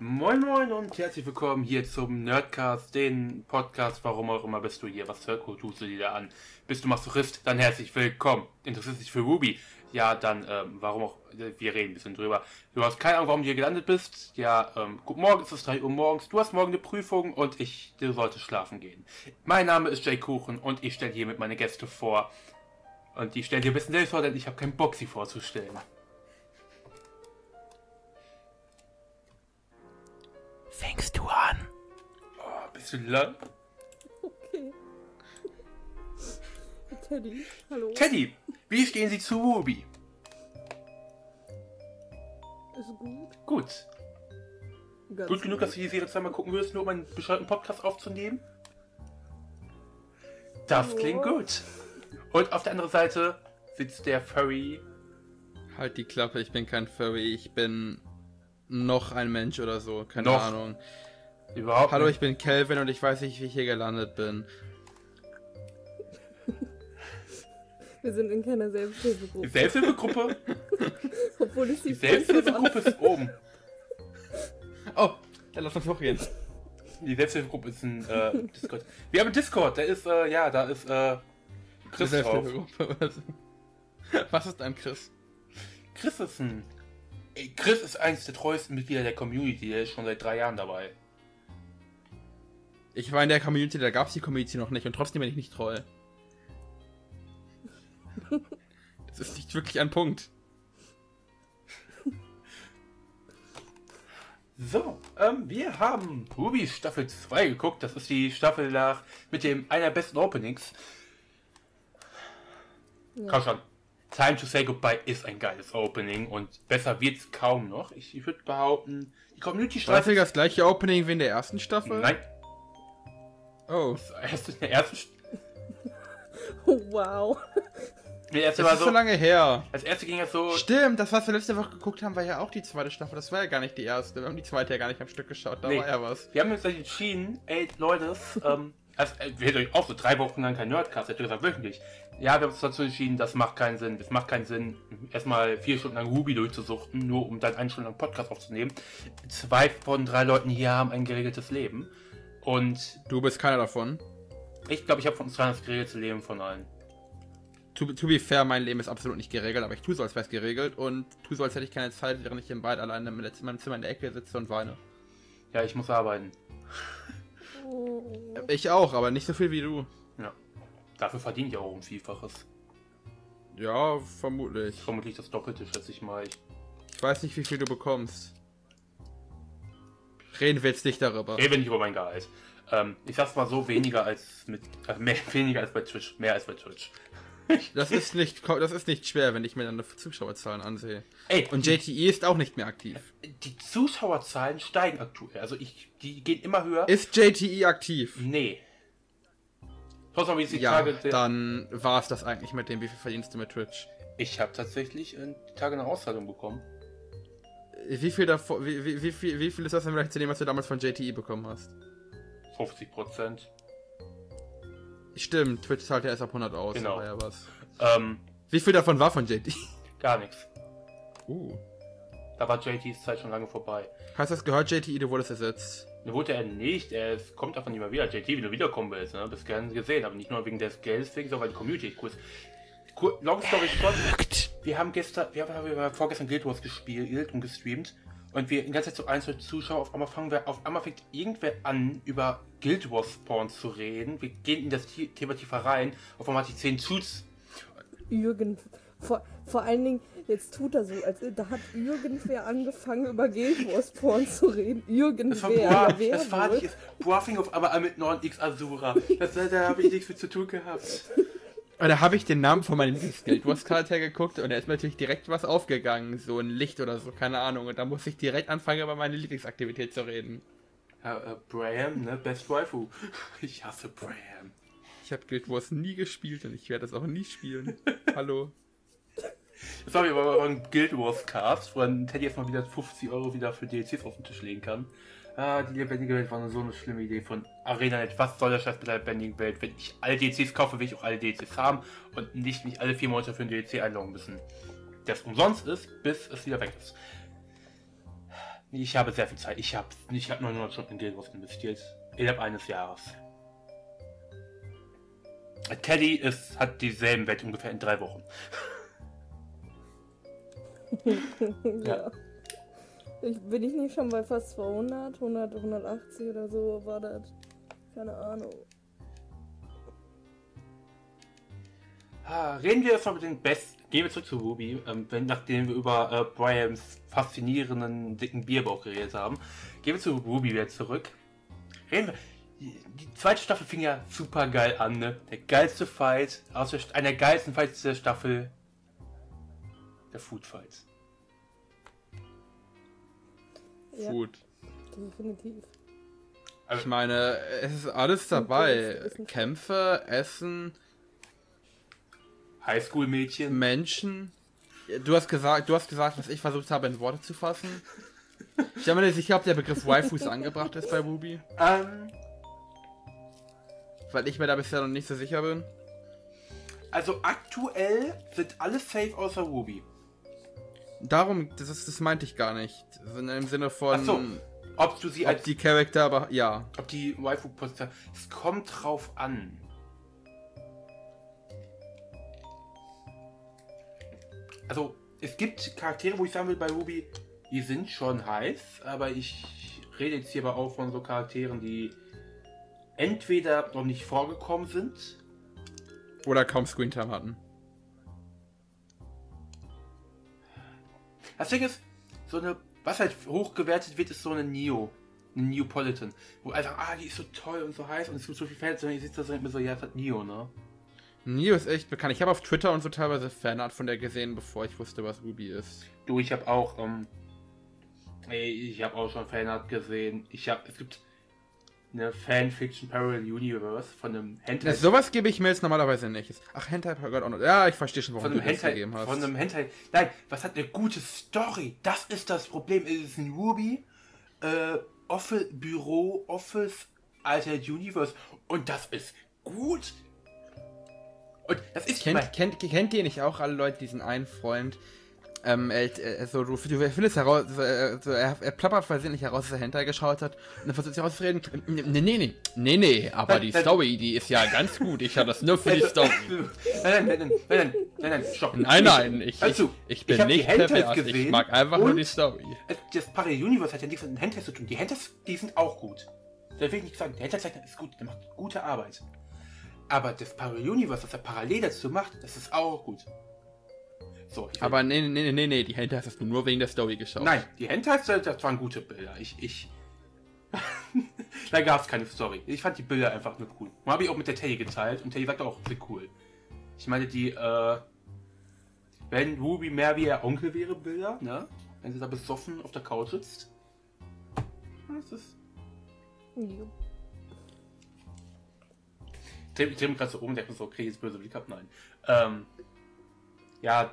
Moin Moin und herzlich willkommen hier zum Nerdcast, den Podcast, warum auch immer bist du hier, was tust du dir da an? Bist du Masochist? Dann herzlich willkommen. Interessierst dich für Ruby? Ja, dann, ähm, warum auch, wir reden ein bisschen drüber. Du hast keine Ahnung, warum du hier gelandet bist? Ja, ähm, gut, morgen ist es 3 Uhr morgens, du hast morgen eine Prüfung und ich, du solltest schlafen gehen. Mein Name ist Jay Kuchen und ich stelle hiermit meine Gäste vor. Und die stellen dir ein bisschen selbst vor, denn ich habe keinen Bock, sie vorzustellen. Fängst du an? Oh, bist du lang? Okay. Teddy, hallo. Teddy, wie stehen Sie zu Ruby? Ist gut. Gut. Ganz Gut genug, dass du die Serie zweimal gucken würdest, nur um einen bescheuerten Podcast aufzunehmen? Das Ja. klingt gut. Und auf der anderen Seite sitzt der Furry. Halt die Klappe, ich bin kein Furry, ich bin noch ein Mensch oder so, keine Noch. Ahnung. Überhaupt Hallo, nicht. ich bin Kelvin und ich weiß nicht, wie ich hier gelandet bin. Wir sind in keiner Selbsthilfegruppe. Die Selbsthilfegruppe, Obwohl ich die die Selbsthilfegruppe ist oben. Oh, dann lass uns hochgehen. Die Selbsthilfegruppe ist ein äh, Discord. Wir haben einen Discord, der ist, äh, ja, da ist äh, Chris drauf. Was ist ein Chris? Chris ist ein. Ey, Chris ist eines der treuesten Mitglieder der Community, der ist schon seit drei Jahren dabei. Ich war in der Community, da gab es die Community noch nicht und trotzdem bin ich nicht treu. Das ist nicht wirklich ein Punkt. So, ähm, wir haben Ruby Staffel 2 geguckt. Das ist die Staffel nach mit dem einer besten Openings. Komm schon. Time to Say Goodbye ist ein geiles Opening und besser wird's kaum noch. Ich, ich würde behaupten, die Community War das das gleiche Opening wie in der ersten Staffel? Nein, Oh, erst in der ersten. St- Wow. Der erste das war ist so so. lange her. Als erste ging es so. Stimmt, das, was wir letzte Woche geguckt haben, war ja auch die zweite Staffel. Das war ja gar nicht die erste. Wir haben die zweite ja gar nicht am Stück geschaut. Da Nee. war ja was. Wir haben uns dann entschieden, ey Leute, ähm, also, wir hätten euch auch so drei Wochen lang kein Nerdcast, hätte gesagt wöchentlich. Ja, wir haben uns dazu entschieden, das macht keinen Sinn. Es macht keinen Sinn, erstmal vier Stunden lang Ruby durchzusuchten, nur um dann eine Stunde lang Podcast aufzunehmen. Zwei von drei Leuten hier haben ein geregeltes Leben. Und Du bist keiner davon. ich glaube, ich habe von uns dreien das geregelte Leben von allen. To, to be fair, mein Leben ist absolut nicht geregelt, aber ich tue so, als wäre es geregelt und tue so, als hätte ich keine Zeit, während ich im Bad alleine in meinem Zimmer in der Ecke sitze und weine. Ja, ich muss arbeiten. Oh. Ich auch, aber nicht so viel wie du. Dafür verdiene ich auch ein Vielfaches. Ja, vermutlich. Vermutlich das Doppelte, schätze ich mal. Ich, Ich weiß nicht, wie viel du bekommst. Reden wir jetzt nicht darüber. rede nicht über mein Gehalt. Ähm, ich sag's mal so, weniger als mit, also mehr, weniger als bei Twitch, mehr als bei Twitch. Das ist nicht, das ist nicht schwer, wenn ich mir dann die Zuschauerzahlen ansehe. Ey, Und JTE ist auch nicht mehr aktiv. die Zuschauerzahlen steigen aktuell. Also ich, die gehen immer höher. Ist JTE aktiv? nee. Trotzdem habe ich die Ja, Tage. dann war es das eigentlich mit dem, wie viel verdienst du mit Twitch? Ich habe tatsächlich äh, die Tage eine Auszahlung bekommen. Wie viel davor, wie, wie, wie, viel, wie viel ist das im Vergleich zu dem, was du damals von JTE bekommen hast? 50 Prozent. Stimmt, Twitch zahlt ja erst ab 100 aus. Genau. aber ja was. Ähm, Wie viel davon war von JTE? gar nichts. Uh. Da war JTs Zeit schon lange vorbei. Hast du das gehört, JTE, du wurdest ersetzt? Wurde er nicht, er kommt einfach nicht mehr wieder. JT, wie du wiederkommen willst, ne? Das gerne gesehen, aber nicht nur wegen des Geldes, wegen, sondern weil die Community. Cool, long story short, wir haben gestern, wir haben, wir haben vorgestern Guild Wars gespielt und gestreamt und wir die ganze Zeit so einzelne Zuschauer, auf einmal fangen wir, auf einmal fängt irgendwer an, über Guild Wars Spawns zu reden. Wir gehen in das Thema tiefer rein, auf einmal hat die 10 Shoots. Irgend. Vor, vor allen Dingen, jetzt tut er so, als da hat irgendwer angefangen, über Guild Wars Porn zu reden. Das war Irgendwer. Boa, Ja, wer das war nicht, Boa fing auf einmal an mit 9x Azura. Das, da habe ich nichts mit zu tun gehabt. Und da habe ich den Namen von meinem Guild Wars Charakter geguckt und da ist mir natürlich direkt was aufgegangen, so ein Licht oder so, keine Ahnung. Und da muss ich direkt anfangen, über meine Lieblingsaktivität zu reden. Ja, äh, Bram, ne? Best Waifu. Ich hasse Bram. Ich habe Guild Wars nie gespielt und ich werde es auch nie spielen. Hallo. Das war aber ein Guild Wars Cast, wo dann Teddy erstmal wieder 50 Euro wieder für DLCs auf den Tisch legen kann. Ah, die lebendige Welt war so eine schlimme Idee von ArenaNet. Was soll der Scheiß mit der lebendigen Welt? Wenn ich alle DLCs kaufe, will ich auch alle DLCs haben und nicht mich alle vier Monate für ein DLC einloggen müssen. Das umsonst ist, bis es wieder weg ist. Ich habe sehr viel Zeit. Ich habe ich hab 900 Stunden in Guild Wars investiert. Innerhalb eines Jahres. Teddy ist, hat dieselben Welt ungefähr in drei Wochen. ja. Ich, bin ich nicht schon bei fast 200, 100, 180 oder so war das? Keine Ahnung. Ah, reden wir von den besten. Gehen wir zurück zu Ruby, ähm, wenn, nachdem wir über äh, Brians faszinierenden dicken Bierbauch geredet haben. Gehen wir zu Ruby wieder zurück. Reden wir. Die, die zweite Staffel fing ja super geil an, ne? Der geilste Fight, aus der, einer der geilsten Fights der Staffel. Der Food Fight. Ja, Food. definitiv. Ich meine, es ist alles dabei. Kämpfe, Essen, Highschool-Mädchen. Menschen. Du hast gesagt, du hast gesagt, was ich versucht habe, in Worte zu fassen. Ich bin mir nicht sicher, ob der Begriff Waifus angebracht ist bei Ruby, Ähm, weil ich mir da bisher noch nicht so sicher bin. also aktuell sind alle safe außer Ruby. Darum, das, ist, das meinte ich gar nicht. Also Im Sinne von, Ach so. Ob du sie ob als die Charakter, aber ja. ob die waifu poster es kommt drauf an. Also, es gibt Charaktere, wo ich sagen will bei Ruby, die sind schon heiß, aber ich rede jetzt hier aber auch von so Charakteren, die entweder noch nicht vorgekommen sind. Oder kaum Screentime hatten. Das Ding ist, so eine, was halt hochgewertet wird, ist so eine Neo. Eine Neopolitan. Wo einfach, ah, die ist so toll und so heiß und es gibt so viel Fans und ich sitze da so mir so, ja, das hat Neo, ne? Neo ist echt bekannt. Ich habe auf Twitter und so teilweise Fanart von der gesehen, bevor ich wusste, was Ruby ist. Du, ich habe auch, ähm, ey, ich habe auch schon Fanart gesehen. Ich habe, es gibt eine Fanfiction Parallel Universe von einem Hentai. Ja, sowas gebe ich mir jetzt normalerweise nicht. Ach, Hentai gehört auch noch. Ja, ich verstehe schon, warum du das Hentai, gegeben hast. von einem Hentai. Nein, was hat eine gute Story? Das ist das Problem. Es ist ein Ruby, äh, Office, Büro, Office, Altered Universe. Und das ist gut. Und das ist Kennt, kennt, kennt ihr nicht auch alle Leute diesen einen Freund? Ähm, er, er, so, du, du findest heraus, so, er, er, er plappert versehentlich heraus, dass er Hentai geschaut hat und dann versucht sich rauszureden. Nee, nee, nee, nee, nee, aber Nein, die nein. Story, die ist ja ganz gut. Ich habe das nur für die Also, Story. Nein, nein, nein, nein, nein, nein, nein, stopp. Nein, nein, ich, ich, ich bin die nicht pervers. Ich mag einfach nur die Story. Das Parallel Universe hat ja nichts mit den Hentais zu tun. Die Hentais, die sind auch gut. Da will ich nicht sagen, der Hentai-Zeichner ist gut, der macht gute Arbeit. Aber das Parallel Universe, was er parallel dazu macht, das ist auch gut. So, Aber nee, nee, nee, nee, nee, die Hentai hast du nur wegen der Story geschaut. Nein, die Hentais, das das waren gute Bilder. Ich, ich. da gab es keine Story. Ich fand die Bilder einfach nur cool. Und habe ich auch mit der Teddy geteilt und Teddy sagte auch, sie cool. Ich meine, die, äh. Wenn Ruby mehr wie ihr Onkel wäre, Bilder, ne? Wenn sie da besoffen auf der Couch sitzt. Das ist. Jo. Ich drehe dreh mich gerade so um und denke so, okay, jetzt böse Blick ab. Nein. Ähm. Ja,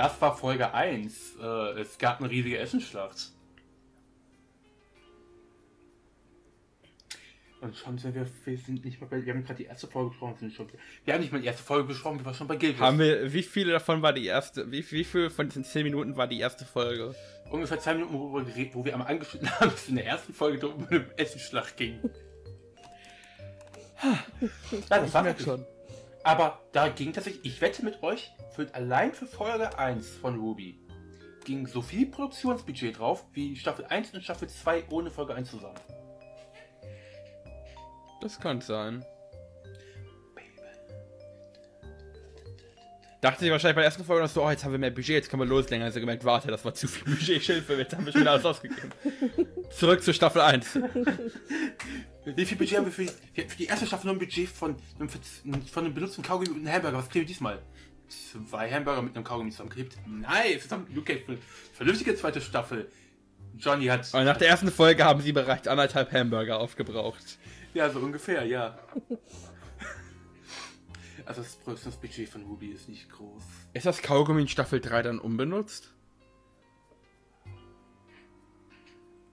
das war Folge 1. Äh, es gab eine riesige Essenschlacht. Und schon sind wir, wir sind nicht mal bei, wir haben gerade die erste Folge besprochen, sind schon, wir haben nicht mal die erste Folge besprochen, wir waren schon bei Wars. Haben wir, wie viele davon war die erste, wie, wie viel von diesen 10 Minuten war die erste Folge? Ungefähr zwei Minuten, wo wir, geredet, wo wir einmal angeschnitten haben, dass es in der ersten Folge um eine Essenschlacht ging. ja, das war schon. Aber da ging tatsächlich, ich wette mit euch, für, allein für Folge 1 von Ruby ging so viel Produktionsbudget drauf, wie Staffel 1 und Staffel 2 ohne Folge 1 zusammen. Das kann sein. Dachte ich wahrscheinlich bei der ersten Folge noch so, oh, jetzt haben wir mehr Budget, jetzt können wir loslegen. Also gemerkt, warte, das war zu viel Budget, Schilfe, jetzt haben wir schon wieder alles ausgegeben. Zurück zu Staffel 1. Wie viel Budget haben wir für die, für die erste Staffel nur ein Budget von, einem von einem benutzten Kaugummi und einem Hamburger? Was kriegen wir diesmal? Zwei Hamburger mit einem Kaugummi zusammengeklebt? Nice! Das haben okay, für- vernünftige zweite Staffel. Johnny hat. Und nach der ersten Folge haben sie bereits anderthalb Hamburger aufgebraucht. Ja, so ungefähr, ja. Also das Produktionsbudget von Ruby ist nicht groß. Ist das Kaugummi in Staffel 3 dann unbenutzt?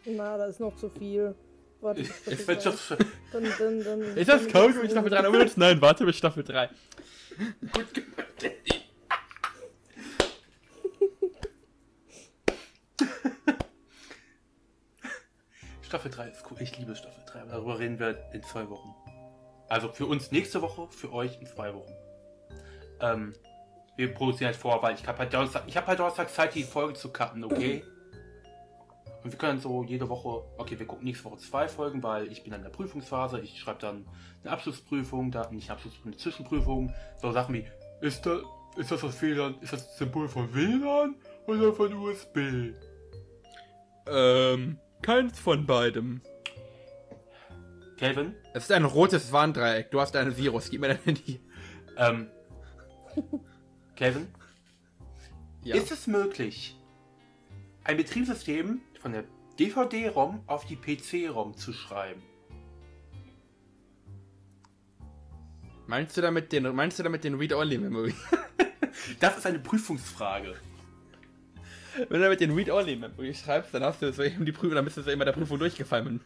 Na, da ist noch zu viel. Warte, Ist Wirtschafts drei. dann, dann, dann, Ist das Kaugummi Staffel 3 unbenutzt? Nein, warte bis Staffel 3. gut gemacht. Staffel 3 ist cool. Ich liebe Staffel 3. Aber darüber reden wir in zwei Wochen. Also für uns nächste Woche, für euch in zwei Wochen. Ähm, wir produzieren halt vor, weil ich habe halt Donnerstag, ich habe halt Donnerstag Zeit, die Folge zu cutten, okay? Und wir können so jede Woche, okay, wir gucken nächste Woche zwei Folgen, weil ich bin in der Prüfungsphase. Ich schreibe dann eine Abschlussprüfung, da nicht eine Abschlussprüfung, eine Zwischenprüfung. So Sachen wie, ist das, ist das das WLAN, ist das Symbol von WLAN oder von USB? Ähm, keins von beidem. Kelvin, Es ist ein rotes Warndreieck. Du hast ein Virus. Gib mir dein Handy. ähm, Kelvin, Ja. ist es möglich, ein Betriebssystem von der DVD-ROM auf die PC-ROM zu schreiben? Meinst du damit den, meinst du damit den Read-Only-Memory? Das ist eine Prüfungsfrage. Wenn du damit den Read-Only-Memory schreibst, dann hast du so eben die Prüfung, dann bist du so immer der Prüfung durchgefallen.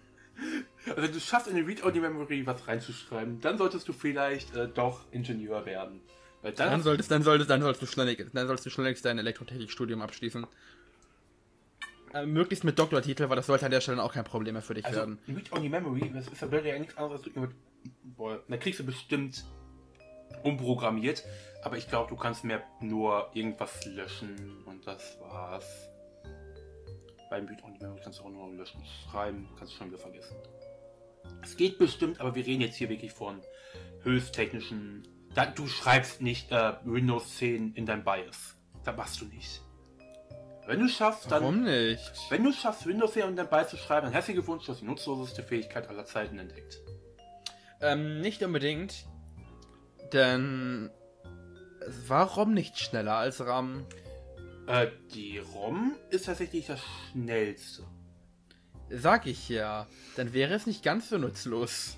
Also du schaffst in die Read-Only-Memory was reinzuschreiben, dann solltest du vielleicht äh, doch Ingenieur werden. Weil dann, Dann solltest, dann solltest, dann sollst du schnell, dann sollst du schnellst dein Elektrotechnikstudium abschließen. Äh, möglichst mit Doktortitel, weil das sollte an der Stelle auch kein Problem mehr für dich also werden. Read-Only-Memory, das ist ja ja nichts anderes. als du immer- Boah, da kriegst du bestimmt umprogrammiert, aber ich glaube, du kannst mehr nur irgendwas löschen und das war's. Beim Read-Only-Memory kannst du auch nur löschen, schreiben, kannst du schon wieder vergessen. Es geht bestimmt, aber wir reden jetzt hier wirklich von höchsttechnischen. Da, du schreibst nicht äh, Windows 10 in dein BIOS. Das machst du nicht. Wenn du schaffst, dann. Warum nicht? Wenn du schaffst, Windows 10 in dein BIOS zu schreiben, dann herzlichen Glückwunsch, du hast die nutzloseste Fähigkeit aller Zeiten entdeckt. Ähm, nicht unbedingt. Denn warum nicht schneller als RAM? Äh, die ROM ist tatsächlich das schnellste. Sag ich ja. Dann wäre es nicht ganz so nutzlos.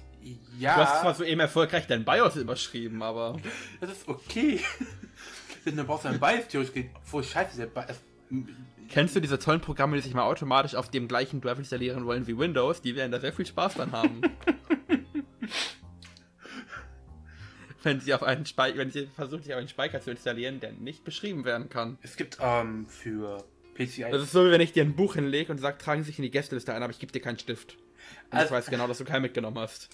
Ja, Du hast zwar so eben erfolgreich dein BIOS überschrieben, aber. das ist okay. Denn dann brauchst du ein BIOS theoretisch geht. Obwohl, scheiße, der BIOS. Kennst du diese tollen Programme, die sich mal automatisch auf dem gleichen Drive installieren wollen wie Windows? Die werden da sehr viel Spaß dran haben. wenn sie auf einen Speicher, wenn sie versucht, sich auf einen Speicher zu installieren, der nicht beschrieben werden kann. Es gibt ähm, für PCI. Das ist so, wie wenn ich dir ein Buch hinlege und sage, tragen Sie sich in die Gästeliste ein, aber ich gebe dir keinen Stift. Und Also- ich weiß genau, dass du keinen mitgenommen hast.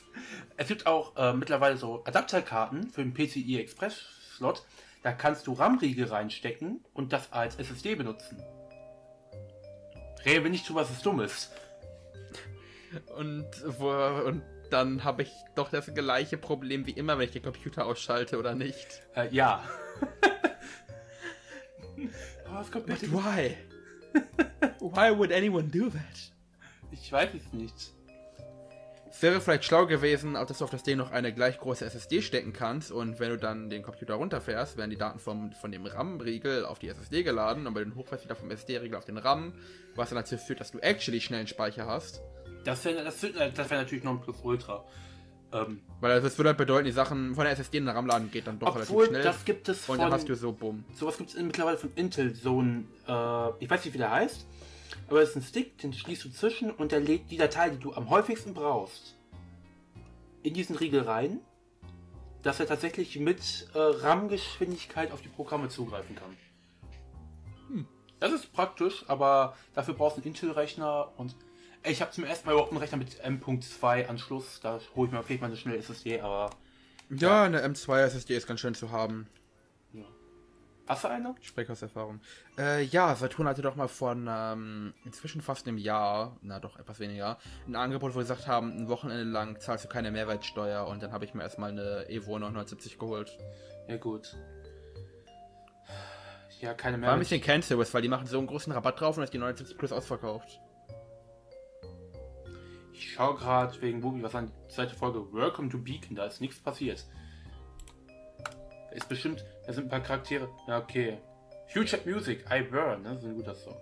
Es gibt auch äh, mittlerweile so Adapterkarten für den PCI Express Slot. Da kannst du RAM-Riegel reinstecken und das als SSD benutzen. Rede nicht drüber, was es dumm ist. Und, wo, und dann habe ich doch das gleiche Problem wie immer, wenn ich den Computer ausschalte oder nicht. Äh, ja. Aber was kommt But why? why would anyone do that? Ich weiß es nicht. Es wäre vielleicht schlau gewesen, auch dass du auf das Ding noch eine gleich große SSD stecken kannst und wenn du dann den Computer runterfährst, werden die Daten vom, von dem RAM-Riegel auf die SSD geladen und bei den hochfährst wieder vom SSD-Riegel auf den RAM, was dann dazu führt, dass du actually schnellen Speicher hast. Das wäre das wär, das wär natürlich noch ein Plus-Ultra. Ähm, Weil das würde halt bedeuten, die Sachen von der SSD in den RAM laden geht dann doch obwohl, relativ schnell. das gibt es und von... dann hast du so bumm. sowas gibt es mittlerweile von Intel, so ein... Äh, ich weiß nicht, wie der heißt, aber es ist ein Stick, den schließt du zwischen und der lädt die Datei, die du am häufigsten brauchst, in diesen Riegel rein, dass er tatsächlich mit äh, RAM-Geschwindigkeit auf die Programme zugreifen kann. Hm. Das ist praktisch, aber dafür brauchst du einen Intel-Rechner und ich habe zum ersten Mal überhaupt einen Rechner mit M.2 Anschluss. Da hole ich mir vielleicht mal eine schnelle SSD, aber Ja, eine M2 SSD ist ganz schön zu haben. Hast du eine? Spreche aus Erfahrung. Äh, ja, Saturn hatte doch mal von ähm, inzwischen fast einem Jahr, na doch etwas weniger, ein Angebot, wo sie gesagt haben, ein Wochenende lang zahlst du keine Mehrwertsteuer und dann habe ich mir erstmal eine Evo 970 geholt. Ja gut. Ja, keine mehr. War ein bisschen Cancerous, weil die machen so einen großen Rabatt drauf und ist die 970 Plus ausverkauft. Ich schaue gerade wegen Bubi was an die zweite Folge Welcome to Beacon, da ist nichts passiert. Ist bestimmt, da sind ein paar Charaktere. Ja, okay. Future Music, I Burn, ne? Das ist ein guter Song.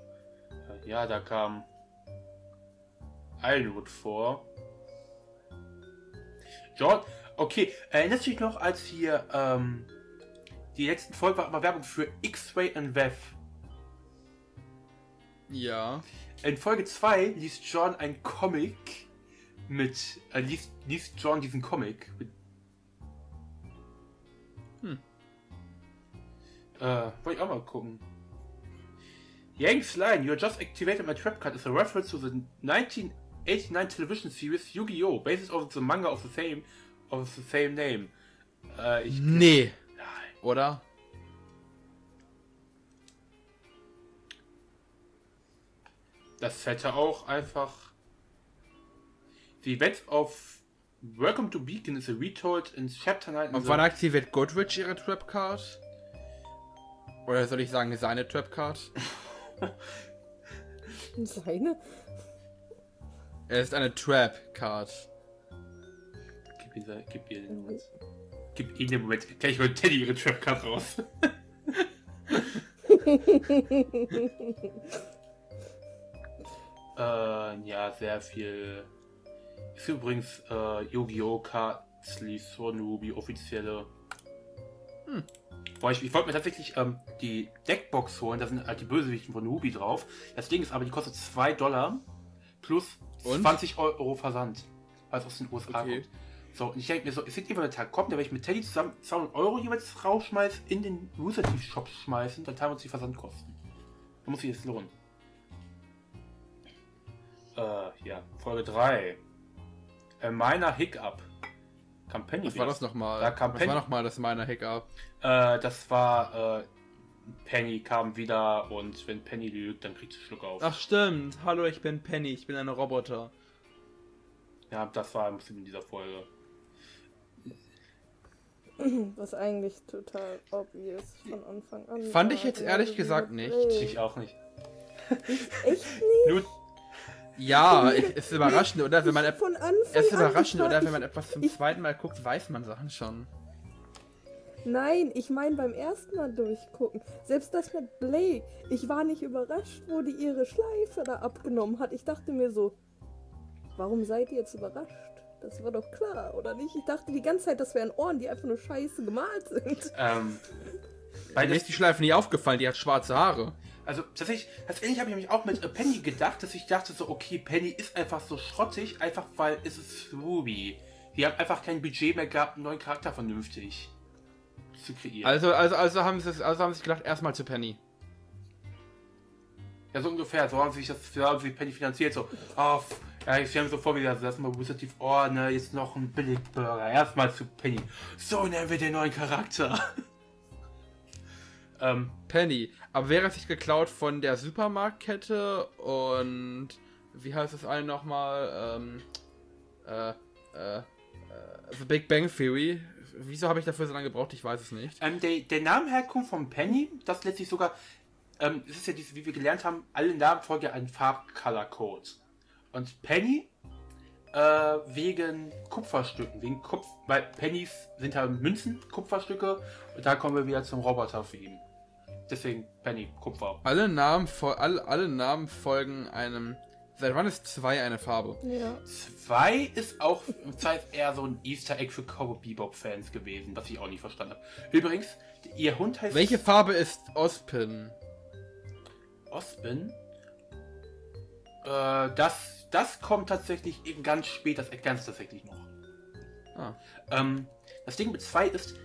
Ja, da kam Ironwood vor. John, okay, erinnerst du dich noch, als hier, ähm, die letzten Folge war immer Werbung für X-Ray and Vev. Ja. In Folge 2 liest John ein Comic mit. Äh, liest, liest John diesen Comic mit. Äh, wollte ich auch mal gucken. Yanks line, you just activated my trap card is a reference to the 19 89 television series Yu-Gi-Oh! Basis of the manga of the same of the same name. Äh, ich, Nee, nein. oder? Das hätte auch einfach. The event of Welcome to Beacon is a retold in Chapter 9. in Und wann aktiviert Goodrich ihre Trap Card? Oder soll ich sagen, seine Trap Card? Seine? Er ist eine Trap Card. Gib, ihr, gib ihr den Moment. Gib ihm den Moment. Gleich holt Teddy ihre Trapcard raus. äh, ja, sehr viel. Ist übrigens äh, Yu-Gi-Oh! Card Sleeves von Ruby offizielle. Hm. Boah, ich, ich wollte mir tatsächlich ähm, die Deckbox holen, da sind halt die Bösewichten von Ruby drauf. Das Ding ist aber, die kostet 2 Dollar plus Und? 20 Euro Versand. Es aus den USA Okay. kommt. So, und ich denke mir so, es wird irgendwann der Tag kommen, da werde ich mit Teddy zusammen 200 Euro jeweils rausschmeißen, in den Rooster Shop schmeißen, dann teilen wir uns die Versandkosten. Da muss sich das lohnen. Äh, ja, Folge 3. Äh, meiner Hiccup. Campaign Was war das nochmal? Ja, kam Was Penny. war nochmal das meiner Hiccup? Äh, das war, äh, Penny kam wieder und wenn Penny lügt, dann kriegt sie Schluck auf. Ach stimmt. Hallo, ich bin Penny. Ich bin ein Roboter. Ja, das war ein bisschen in dieser Folge. Was eigentlich total obvious von Anfang an. Fand war. ich jetzt ehrlich diese gesagt nicht. Ich auch nicht. Echt Nur, Ja, ist überraschend, oder? Wenn man es ist an, überraschend, oder? Wenn man etwas zum zweiten Mal guckt, weiß man Sachen schon. Nein, ich meine beim ersten Mal durchgucken. Selbst das mit Blake. Ich war nicht überrascht, wo die ihre Schleife da abgenommen hat. Ich dachte mir so, warum seid ihr jetzt überrascht? Das war doch klar, oder nicht? Ich dachte die ganze Zeit, das wären Ohren, die einfach nur scheiße gemalt sind. ähm, weil Mir ist die Schleife nie aufgefallen, die hat schwarze Haare. also tatsächlich, tatsächlich habe ich mich auch mit äh, Penny gedacht, dass ich dachte so, okay, Penny ist einfach so schrottig, einfach weil es ist Ruby. Die haben einfach kein Budget mehr gehabt, einen neuen Charakter vernünftig zu kreieren. Also, also, also haben sie also haben sie sich gedacht, erstmal zu Penny. Ja, so ungefähr. So haben sie sich das, so haben sie Penny finanziert. So, oh, f- ja, ich stelle mir so vor, wie das erstmal positiv, oh, ne, jetzt noch ein Billigburger. Erstmal zu Penny. So nennen wir den neuen Charakter. ähm, Penny. Aber wäre es nicht geklaut von der Supermarktkette und wie heißt das eine nochmal? Ähm, äh, äh, äh, The Big Bang Theory. Wieso habe ich dafür so lange gebraucht? Ich weiß es nicht. ähm, der, der Namenherkunft von Penny, das letztlich sogar, ähm, es ist ja diese, wie wir gelernt haben, alle Namen folgen ja einem Farbcolor-Code. Und Penny, äh, wegen Kupferstücken, wegen Kupf, weil Pennies sind ja Münzen, Kupferstücke, und da kommen wir wieder zum Roboter-Theme. Deswegen Penny, Kupfer. Alle Namen, alle, alle Namen folgen einem. Seit wann ist 2 eine Farbe? Ja. Zwei ist auch Zeit eher so ein Easter Egg für Cowboy Bebop-Fans gewesen, was ich auch nicht verstanden habe. Übrigens, ihr Hund heißt Welche Farbe ist Ospin? Ospen. Äh, das, das kommt tatsächlich eben ganz spät, das erklärt es tatsächlich noch. Ah. Ähm, das Ding mit zwei ist,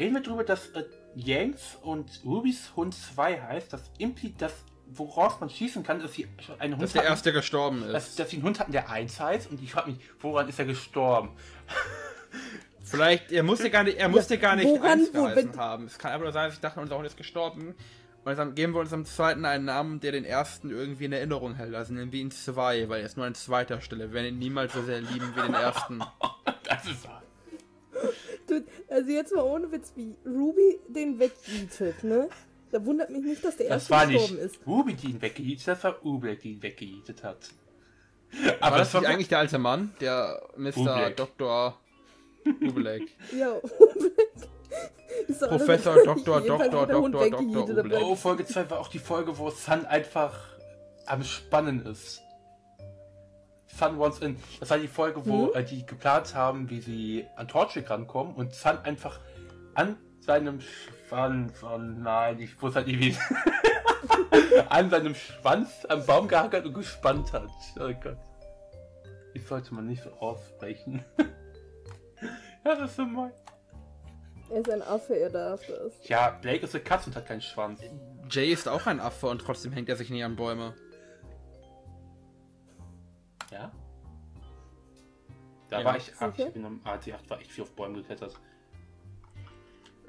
reden wir darüber, dass äh, Yanks und Rubys Hund 2 heißt, das impliziert, das, woraus man schießen kann, dass sie einen Hund Dass der hatten- erste gestorben dass, ist. dass sie einen Hund hatten, der eins heißt und ich frage mich, woran ist er gestorben? Vielleicht, er musste gar nicht, er musste gar nicht woran, eins wo- geheißen wenn- haben. Es kann einfach nur sein, dass ich dachte, unser Hund ist gestorben. Und dann geben wir unserem zweiten einen Namen, der den ersten irgendwie in Erinnerung hält. Also nennen wir ihn zwei, weil er ist nur an zweiter Stelle. Wir werden ihn niemals so sehr lieben wie den ersten. Das ist wahr. Du, also jetzt mal ohne Witz, wie Ruby den wegbietet, ne? Da wundert mich nicht, dass der Das erste war nicht ist. Ruby, die ihn weggejietet hat, das war Ubek, die ihn weggejietet hat. Aber Aber das das war ist eigentlich der alte Mann, der Mr. Dr. Ubelek. Ja, alles Professor wird weggejietet, Dr. da Ubelek. bleibt- Oh, Folge 2 war auch die Folge, wo Sun einfach am Spannen ist. Sun Wants In. Das war die Folge, wo Mhm. äh, die geplant haben, wie sie an Torchic rankommen und Sun einfach an seinem Schwanz, oh nein, ich wusste halt nicht wie, an seinem Schwanz am Baum gehackert und gespannt hat. Oh Gott. Ich sollte man nicht so aussprechen. ja, das ist so mein. Er ist ein Affe, er darf das. Ja, Blake ist eine Katze und hat keinen Schwanz. Jay ist auch ein Affe und trotzdem hängt er sich nie an Bäume. Ja? Da Ja. war ich. Sicher? Ich bin am AC8 war echt viel auf Bäumen geklettert.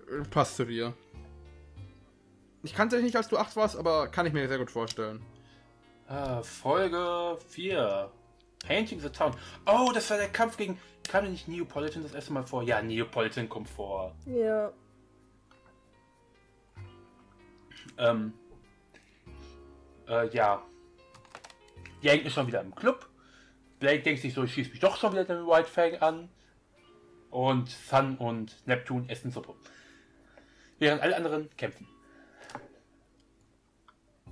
Äh, Passt zu dir. Ich kannte dich nicht, als du 8 warst, aber kann ich mir sehr gut vorstellen. Ah, Folge 4. Painting the Town. Oh, das war der Kampf gegen. Kam denn nicht Neapolitan das erste Mal vor? Ja, Neapolitan kommt vor. Ja. Ähm. Äh, ja. Yang ist schon wieder im Club. Blake denkt sich so, ich schieße mich doch schon wieder den White Fang an. Und Sun und Neptun essen Suppe. Während alle anderen kämpfen.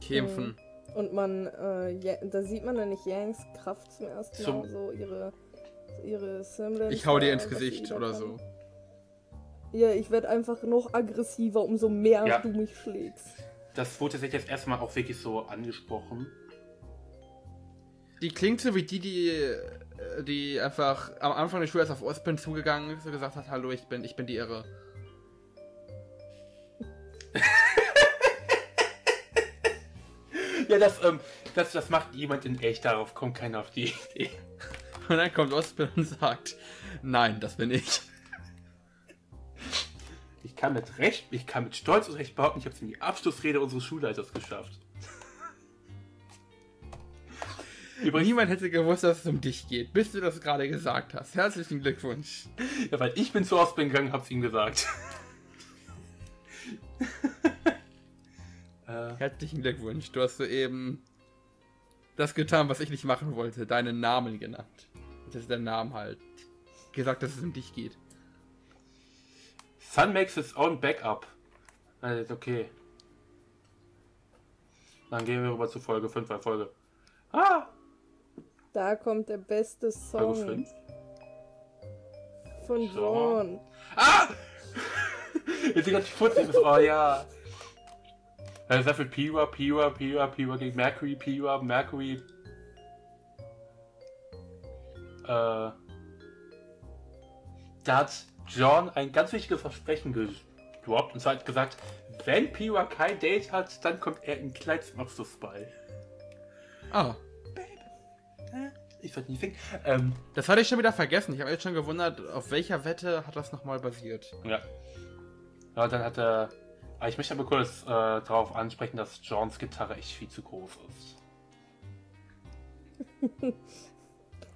Kämpfen. Und man, äh, ja, da sieht man dann nicht Yangs Kraft zum ersten Zum- Mal, so ihre, ihre Semblance. Ich hau dir da, ins Gesicht oder kann. so. Ja, ich werde einfach noch aggressiver, umso mehr Ja. du mich schlägst. Das wurde tatsächlich jetzt erstmal auch wirklich so angesprochen. Die klingt so wie die, die, äh, die einfach am Anfang der Schule erst auf Ospen zugegangen ist und gesagt hat, hallo, ich bin, ich bin die Irre. Ja, das, ähm, das, das macht jemand in echt, darauf kommt keiner auf die Idee. Und dann kommt Ospen und sagt, nein, das bin ich. Ich kann mit Recht, ich kann mit Stolz und Recht behaupten, ich habe es in die Abschlussrede unseres Schulleiters geschafft. Übrigens, Niemand hätte gewusst, dass es um dich geht, bis du das gerade gesagt hast. Herzlichen Glückwunsch. ja, weil ich bin zu Ausbildung gegangen, hab's ihm gesagt. äh, Herzlichen Glückwunsch. Du hast soeben das getan, was ich nicht machen wollte. Deinen Namen genannt. Das ist der Name halt. Gesagt, dass es um dich geht. Sun makes his own backup. Also, okay. Dann gehen wir rüber zu Folge 5, weil Folge. Ah! Da kommt der beste Song 5? von. John. Ah! Jetzt die ganze Furze ist. Oh ja. Er sagt für Piwa, Piwa, Piwa, Piwa gegen Mercury, Piwa, Mercury. Äh. Da hat John ein ganz wichtiges Versprechen gedroppt und zwar hat gesagt, wenn Piwa kein Date hat, dann kommt er in Kleidsmachsfußball. Ah, Ich sollte nicht singen. Ähm, das hatte ich schon wieder vergessen. Ich habe jetzt schon gewundert, auf welcher Wette hat das nochmal basiert. Ja. Ja, dann hat er. Aber ich möchte aber kurz äh, darauf ansprechen, dass Johns Gitarre echt viel zu groß ist.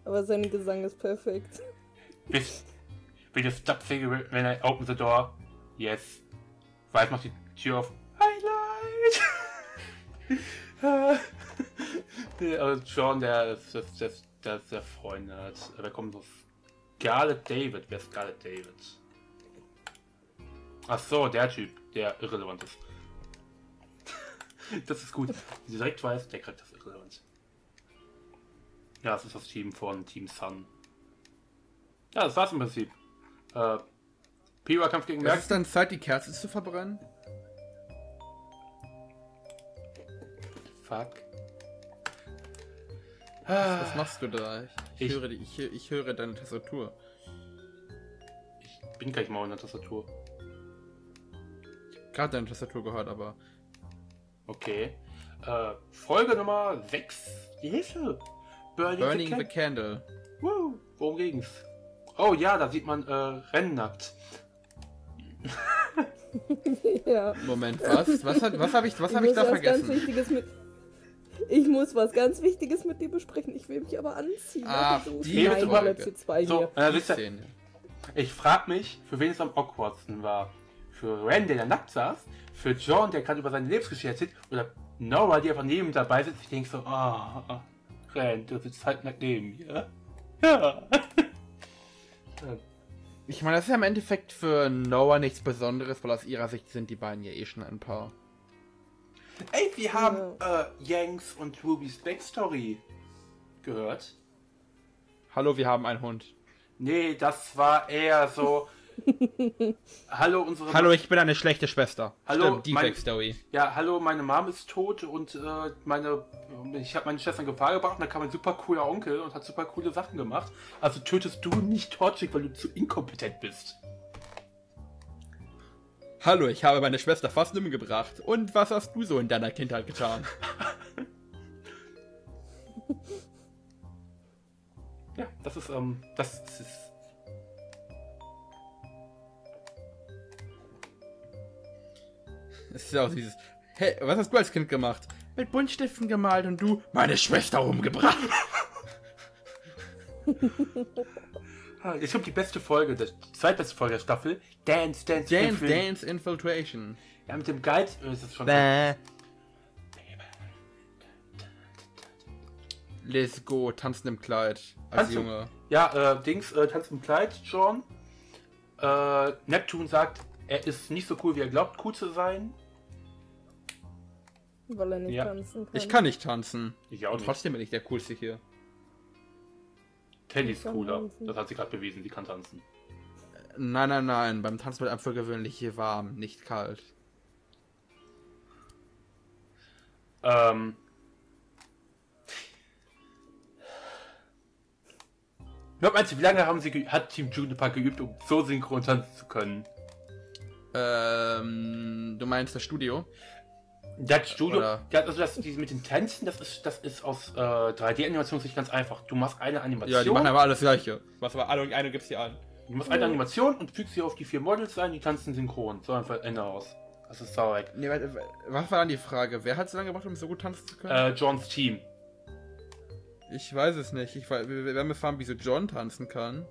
Aber sein Gesang ist perfekt. Bis, will you stop singing when I open the door? Yes. Weiß macht die Tür auf. Highlight! Der, also John, der ist, der, der, der ist sehr freundlich. Da kommt so Scarlett David. Wer ist Scarlett David? Ach so, der Typ, der irrelevant ist. das ist gut. Wenn sie direkt weiß, der kriegt das irrelevant. Ja, das ist das Team von Team Sun. Ja, das war's im Prinzip. Äh, Pira-Kampf gegen Es Merc. ist dann Zeit, die Kerze zu verbrennen. Fuck. Was machst du da? Ich, ich, Ich- höre, die- ich, ich höre deine Tastatur. Ich bin gleich mal in der Tastatur. Gerade deine Tastatur gehört, aber. Okay. Äh, Folge Nummer 6. Die Hilfe. Burning, Burning the the. Candle. Woo. Worum ging's? Oh ja, da sieht man äh, Rennnackt. ja. Moment, was? Was, hat, was habe ich, was hab ich da was ganz vergessen? Ich muss was ganz Wichtiges mit dir besprechen. Ich will mich aber anziehen. Ah, Also, die Nein, Folge. Plätze zwei So, dann sitzt er, Szene. Ich frag mich, für wen es am awkwardsten war. Für Ren, der da nackt saß, für John, der gerade über seine Lebensgeschichte erzählt, oder Nora, die einfach neben ihm dabei sitzt. Ich denke so, ah, Ren, du sitzt halt nackt neben mir. Ja. Ich meine, das ist ja im Endeffekt für Noah nichts Besonderes, weil aus ihrer Sicht sind die beiden ja eh schon ein Paar. Ey, wir haben äh, Yanks und Rubys Backstory gehört. Hallo, wir haben einen Hund. Nee, das war eher so. hallo, unsere. Hallo, ich bin eine schlechte Schwester. Hallo, Stimmt, die mein- Backstory. Ja, hallo, meine Mom ist tot und äh, meine, ich habe meine Schwester in Gefahr gebracht und da kam ein super cooler Onkel und hat super coole Sachen gemacht. Also tötest du nicht Torchik, weil du zu inkompetent bist. Hallo, ich habe meine Schwester fast umgebracht. Und was hast du so in deiner Kindheit getan? Ja, das ist, ähm, das ist. Es ist ja auch dieses. Hey, was hast du als Kind gemacht? Mit Buntstiften gemalt und du meine Schwester umgebracht. Ah, Jetzt kommt die beste Folge, der zweitbeste Folge der Staffel. Dance, Dance, Dance, Infil- Dance Infiltration. Ja, mit dem Guide äh, ist es schon. Bäh. Let's go, tanzen im Kleid. Als Tanzen. Junge. Ja, äh, Dings, äh, Tanz im Kleid, John. Äh, Neptun sagt, er ist nicht so cool, wie er glaubt, cool zu sein. Weil er nicht Ja. tanzen kann. Ich kann nicht tanzen. Ich auch Und nicht. trotzdem bin ich der Coolste hier. Teddy ist cooler. tanzen. Das hat sie gerade bewiesen, sie kann tanzen. Nein, nein, nein. Beim Tanzen wird einfach gewöhnlich hier warm, nicht kalt. Ähm. Nur meinst du, wie lange haben sie ge- hat Team Juniper geübt, um so synchron tanzen zu können? Ähm, du meinst das Studio? Das Studio, Oder- ja, also das die mit den Tänzen, das ist, das ist aus äh, 3D-Animationssicht ganz einfach. Du machst eine Animation, Ja, die machen aber alles gleiche. Was aber alle eine gibt's hier an. du machst eine Animation und fügst sie auf die vier Models ein, die tanzen synchron. So einfach Ende aus. Das ist sauer. Nee, warte, was war dann die Frage? Wer hat so lange gebraucht, um so gut tanzen zu können? Äh, Johns Team. Ich weiß es nicht. Ich weiß, wir wir werden erfahren, wieso John tanzen kann.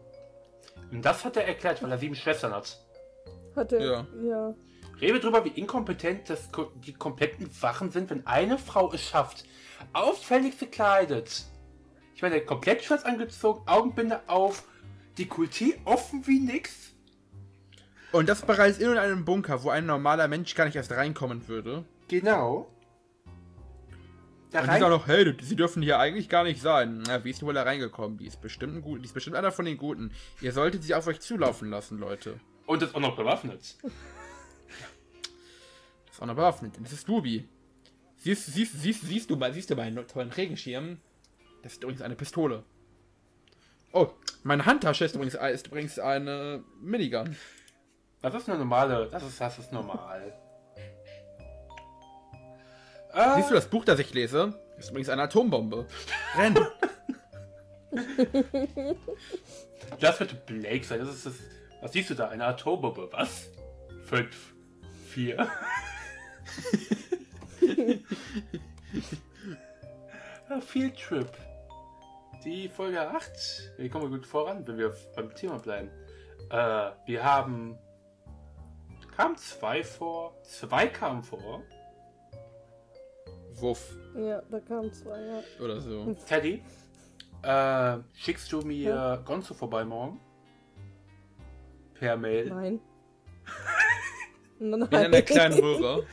Und das hat er erklärt, weil er sieben Schwestern hat. Hat er. Ja. Ja. Rede drüber, wie inkompetent das, die kompletten Wachen sind, wenn eine Frau es schafft, auffällig gekleidet. Ich meine, komplett schwarz angezogen, Augenbinde auf, Dekolleté offen wie nix. Und das bereits in einem Bunker, wo ein normaler Mensch gar nicht erst reinkommen würde. Genau. Da Und die sagen noch, hey, sie dürfen hier eigentlich gar nicht sein. Na, wie ist die wohl da reingekommen? Die ist bestimmt ein gut, die ist bestimmt einer von den Guten. Ihr solltet sie auf euch zulaufen lassen, Leute. und ist auch noch bewaffnet. Das ist auch noch bewaffnet. denn Das ist Ruby. Siehst, siehst, siehst, siehst du mal, siehst du meinen tollen Regenschirm? Das ist übrigens eine Pistole. Oh, meine Handtasche ist übrigens, ist übrigens eine Minigun. Das ist eine normale, das ist, das ist normal. Äh, Siehst du das Buch, das ich lese? Ist übrigens eine Atombombe. Renn! das wird Blake sein. Das ist das. Was siehst du da? Eine Atombombe. Was? Fünf. Vier. Field Trip. Die Folge 8. Hier kommen wir gut voran, wenn wir beim Thema bleiben. Äh, wir haben. Kamen zwei vor. Zwei kamen vor. Wuff. Ja, da kamen zwei, ja. Oder so. Teddy, äh, schickst du mir Gonzo vorbei morgen? Per Mail. Nein. Nein. In einer kleinen Röhre.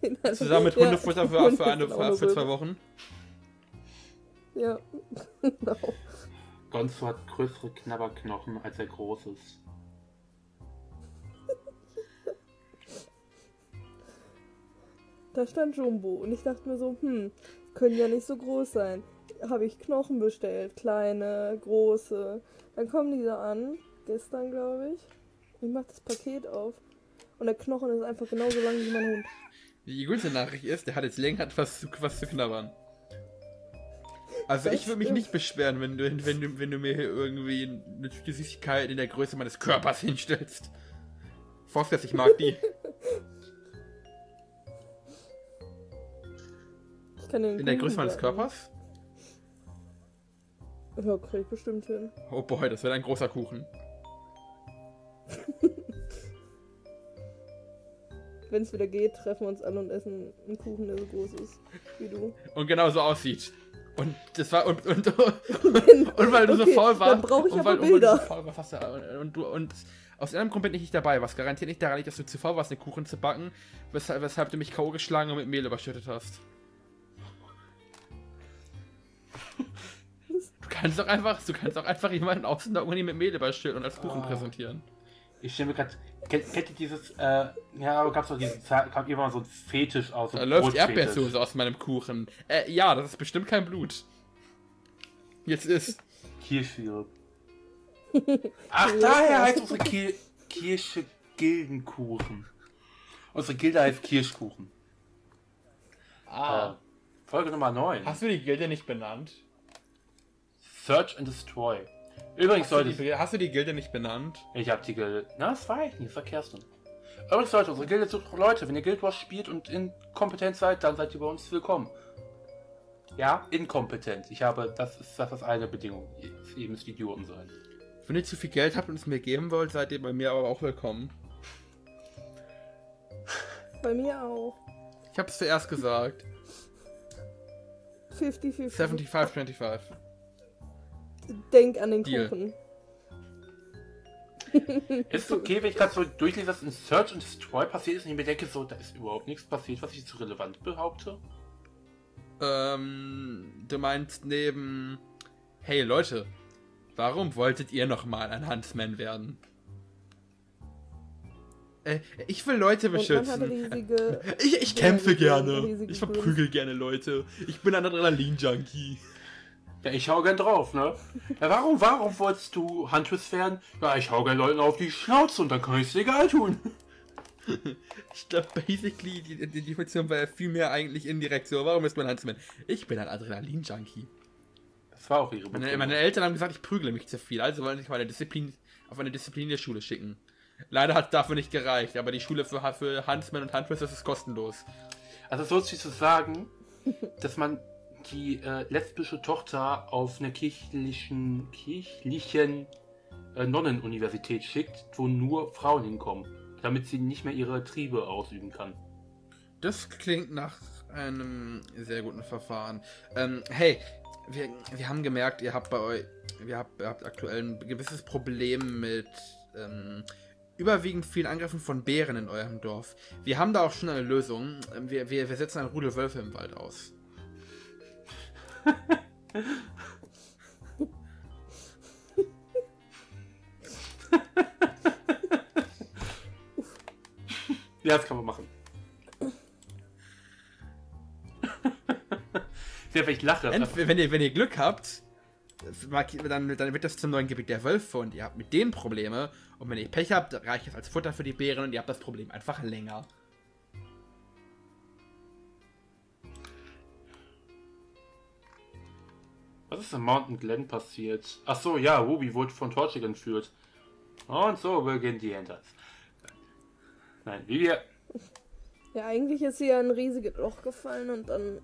Zusammen mit Ja, Hundefutter für, Hund für, eine, eine für zwei. Wochen. Ja, genau. Gonzo hat größere Knabberknochen, als er groß ist. Da stand Jumbo und ich dachte mir so, hm, können ja nicht so groß sein. Habe ich Knochen bestellt, kleine, große. Dann kommen die da an, gestern glaube ich. Ich mach das Paket auf und der Knochen ist einfach genauso lang wie mein Hund. Die gute Nachricht ist, der hat jetzt länger hat was zu, was zu knabbern. Also Das ich würde mich nicht beschweren, wenn du, wenn, du, wenn du mir hier irgendwie eine Tüte Süßigkeit in der Größe meines Körpers hinstellst. Vorausgesetzt, ich mag die. Ich kann den In der Größe meines. Körpers? Ja, krieg ich bestimmt hin. Oh boy, das wird ein großer Kuchen. Wenn es wieder geht, treffen wir uns alle und essen einen Kuchen, der so groß ist wie du. Und genau so aussieht. Und das war und und, und, weil du so Okay, faul warst. dann brauch ich und aber weil, und du Bilder. so faul warst, hast du, und, und du und aus irgendeinem Grund bin ich nicht dabei, was garantiert nicht daran liegt, dass du zu faul warst, den Kuchen zu backen, weshalb, weshalb du mich K.O. geschlagen und mit Mehl überschüttet hast. Du kannst doch einfach, du kannst auch einfach jemanden außen der Uni mit Mehl überschütten und als Kuchen Ah. präsentieren. Ich stelle mir gerade. Kennt, kennt ihr dieses. Äh, ja, aber gab's doch diesen. Zeit- kam irgendwann so ein Fetisch aus. So Da läuft. Erdbeersoße aus meinem Kuchen. Äh, ja, das ist bestimmt kein Blut. Jetzt ist. Kirschsirup. Ach, daher heißt unsere Kir Kirsche Gildenkuchen. Unsere Gilde heißt Kirschkuchen. Äh, Folge Nummer 9. Hast du die Gilde nicht benannt? Search and Destroy. Übrigens, Hast du, Leute, die, hast du die Gilde nicht benannt? ich hab die Gilde. Na, das war ich nicht, das war Kerstin. Übrigens, Leute, unsere Gilde sucht Leute. Wenn ihr Guild Wars spielt und inkompetent seid, dann seid ihr bei uns willkommen. Ja, inkompetent. Ich habe, das ist, das ist eine Bedingung. Ihr, ihr müsst Idioten sein. Wenn ihr zu viel Geld habt und es mir geben wollt, seid ihr bei mir aber auch willkommen. Bei mir auch. Ich hab's zuerst gesagt. 50-50. 75, 25. Denk an den Deal. Kuchen. Ist es okay, wenn ich gerade so durchlese, was in Search and Destroy passiert ist und ich mir denke, so, da ist überhaupt nichts passiert, was ich zu relevant behaupte? Ähm, du meinst neben. Hey Leute, warum wolltet ihr nochmal ein Huntsman werden? Äh, ich will Leute beschützen. riesige. Ich, ich kämpfe riesige- gerne. riesige Ich verprügel gerne Leute. Ich bin ein Adrenalin-Junkie. Ja, ich hau gern drauf, ne? Ja, warum, warum wolltest du Huntress werden? Ja, ich hau gern Leuten auf die Schnauze und dann kann ich es egal tun. Ich glaube, basically, die, die Definition war ja viel mehr eigentlich indirekt so. Warum ist man Huntsman? Ich bin ein Adrenalin-Junkie. Das war auch ihre Meine, Begründung. meine Eltern haben gesagt, ich prügle mich zu viel, also wollen sie mich auf eine Disziplin, auf eine Disziplin der Schule schicken. Leider hat es dafür nicht gereicht, aber die Schule für, für Huntsman und Huntress ist kostenlos. Also so zu sagen, dass man die äh, lesbische Tochter auf eine kirchlichen, kirchlichen äh, Nonnenuniversität schickt, wo nur Frauen hinkommen, damit sie nicht mehr ihre Triebe ausüben kann. Das klingt nach einem sehr guten Verfahren. Ähm, hey, wir, wir haben gemerkt, ihr habt bei euch, ihr habt, ihr habt aktuell ein gewisses Problem mit ähm, überwiegend vielen Angriffen von Bären in eurem Dorf. Wir haben da auch schon eine Lösung. Ähm, Wir, wir, wir setzen ein Rudel Wölfe im Wald aus. Ja, das kann man machen. Wenn ich lache. Entweder, wenn ihr, wenn ihr Glück habt, dann, dann wird das zum neuen Gebiet der Wölfe und ihr habt mit denen Probleme. Und wenn ihr Pech habt, reicht es als Futter für die Bären und ihr habt das Problem einfach länger. Was ist in Mountain Glen passiert? Ach so, ja, Ruby wurde von Torchig entführt. Und so beginnt die Enders. Nein, wie wir. Ja, eigentlich ist hier ein riesiges Loch gefallen und dann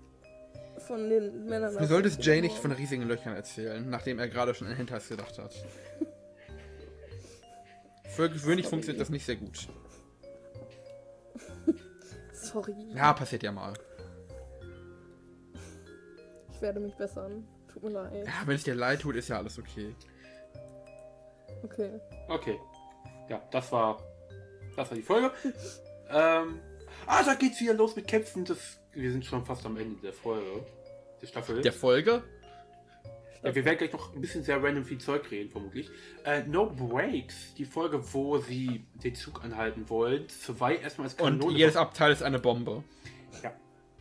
von den Männern. Du solltest Jay nicht von riesigen Löchern erzählen, nachdem er gerade schon an Hinters gedacht hat. Für gewöhnlich funktioniert das nicht sehr gut. Sorry. Ja, passiert ja mal. Ich werde mich bessern. Tut mir leid. Ja, wenn es dir leid tut, ist ja alles okay. Okay. Okay. Ja, das war. Das war die Folge. ähm. Ah, da geht's wieder los mit Kämpfen. Das, wir sind schon fast am Ende der Folge. Der Staffel. Der Folge? Ja, wir werden gleich noch ein bisschen sehr random viel Zeug reden, vermutlich. Äh, no Breaks, die Folge, wo sie den Zug anhalten wollen. Zwei erstmal als Und Kanone. jedes Abteil ist eine Bombe. ja,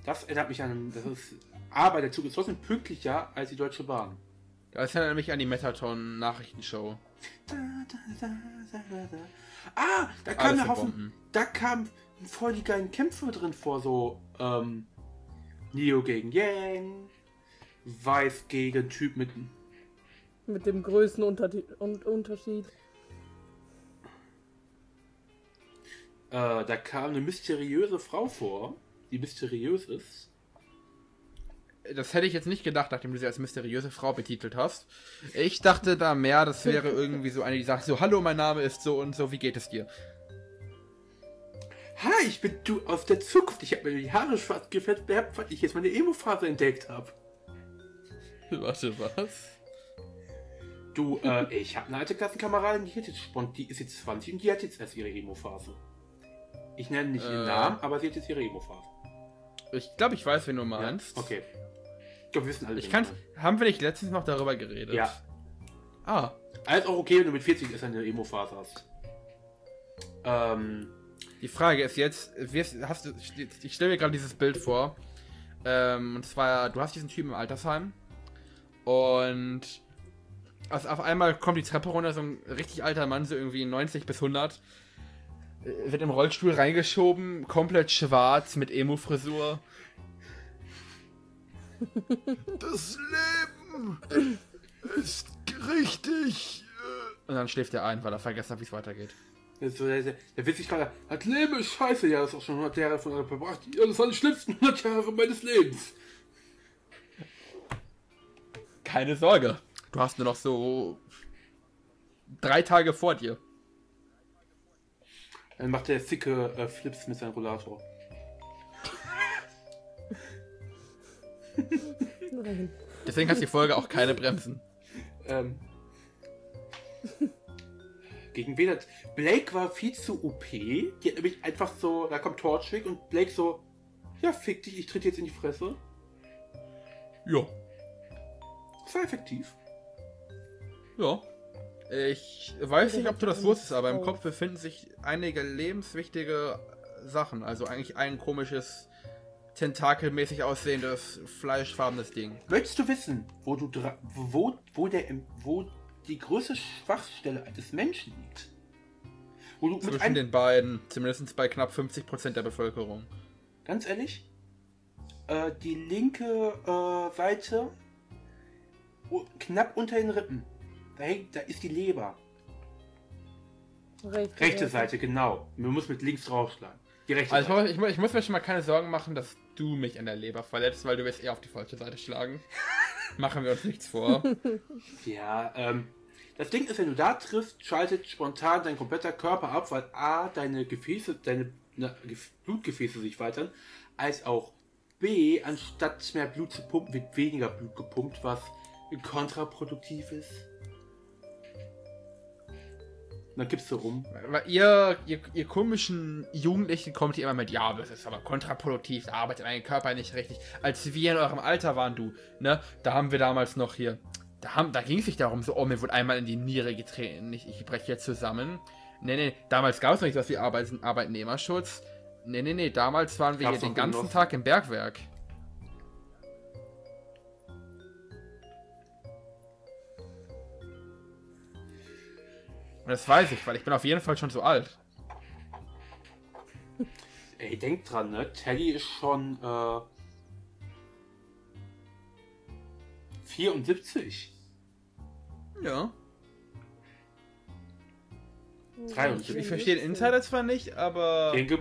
das erinnert mich an. Das ist, aber der Zug ist trotzdem pünktlicher als die Deutsche Bahn. Das erinnert mich an die Metaton-Nachrichtenshow. Ah, da kam Alles für Haufen. Bomben. Da kamen voll die geilen Kämpfe drin vor, so ähm, Neo gegen Yang, Weiß gegen Typ mit. Mit dem größten Unterti und Unterschied. Äh, da kam eine mysteriöse Frau vor, die mysteriös ist. Das hätte ich jetzt nicht gedacht, nachdem du sie als mysteriöse Frau betitelt hast. Ich dachte da mehr, das wäre irgendwie so eine, die sagt so, hallo, mein Name ist so und so, wie geht es dir? Hi, ich bin du aus der Zukunft. Ich habe mir die Haare schwarz gefärbt, weil ich jetzt meine Emo-Phase entdeckt habe. Warte, was? Du, äh, ich habe eine alte Klassenkameradin, die, hat jetzt, spont- die ist jetzt 20 und die hat jetzt erst ihre Emo-Phase. Ich nenne nicht ihren Äh. Namen, aber sie hat jetzt ihre Emo-Phase. Ich glaube, ich weiß, wen du meinst. Okay. Ich glaube, wir wissen alle. Ich wen kann. du meinst. Haben wir nicht letztens noch darüber geredet? Ja. Ah. Alles auch okay, wenn du mit 40 erst eine Emo-Phase hast. Ähm, Die Frage ist jetzt, hast du, ich stelle mir gerade dieses Bild vor. Ähm, und zwar, du hast diesen Typen im Altersheim. Und also auf einmal kommt die Treppe runter, so ein richtig alter Mann, so irgendwie 90 bis 100. äh, Wird im Rollstuhl reingeschoben, komplett schwarz mit Emo-Frisur. Das Leben! Ist richtig. Und dann schläft er ein, weil er vergessen hat, wie es weitergeht. Der, so, der, der, gerade, das Leben ist scheiße, ja, das ist auch schon 100 Jahre von verbracht. Ja, das waren die schlimmsten 100 Jahre meines Lebens. Keine Sorge. Du hast nur noch so drei Tage vor dir. Dann macht der sicke äh, Flips mit seinem Rollator. Deswegen hat die Folge auch keine Bremsen. Ähm, gegen wen hat. Blake war viel zu OP. Die hat nämlich einfach so. Da kommt Torchwick und Blake so. Ja, fick dich, ich tritt jetzt in die Fresse. Ja. Das war effektiv. Ja. Ich weiß nicht, ob du das wusstest, aber im Kopf befinden sich einige lebenswichtige Sachen. Also eigentlich ein komisches, tentakelmäßig aussehendes, fleischfarbenes Ding. Möchtest du wissen, wo du dra- wo, wo der wo die größte Schwachstelle eines Menschen liegt? Wo du Zwischen den beiden, zumindest bei knapp 50% der Bevölkerung. ganz ehrlich, äh, die linke äh, Seite knapp unter den Rippen. Da, hängt, da ist die Leber. Rechte, Rechte Seite, genau. Man muss mit links draufschlagen. Die rechte Also ich, muss- ich, ich muss mir schon mal keine Sorgen machen, dass du mich an der Leber verletzt, weil du wirst eher auf die falsche Seite schlagen. Machen wir uns nichts vor. Ja, ähm, das Ding ist, wenn du da triffst, schaltet spontan dein kompletter Körper ab, weil A, deine Gefäße, deine na, Gef- Blutgefäße sich weitern, als auch B, anstatt mehr Blut zu pumpen, wird weniger Blut gepumpt, was kontraproduktiv ist. Dann kippst du um. Weil ihr, ihr, ihr komischen Jugendlichen kommt hier immer mit, ja, das ist aber kontraproduktiv, da arbeitet mein Körper nicht richtig. Als wir in eurem Alter waren, du, ne, da haben wir damals noch hier, da, haben, da ging es nicht darum, so, oh, mir wurde einmal in die Niere getreten, ich, ich breche jetzt zusammen. Nee, nee, damals gab es noch nicht was wie Arbeit, Arbeitnehmerschutz. Nee, nee, nee, damals waren wir Gab's hier den ganzen genossen. Tag im Bergwerk. Das weiß ich, weil ich bin auf jeden Fall schon so alt. Ey, denk dran, ne? Teddy ist schon, äh, 74. Ja. 73. Ich verstehe den Insider zwar nicht, aber. Den Ge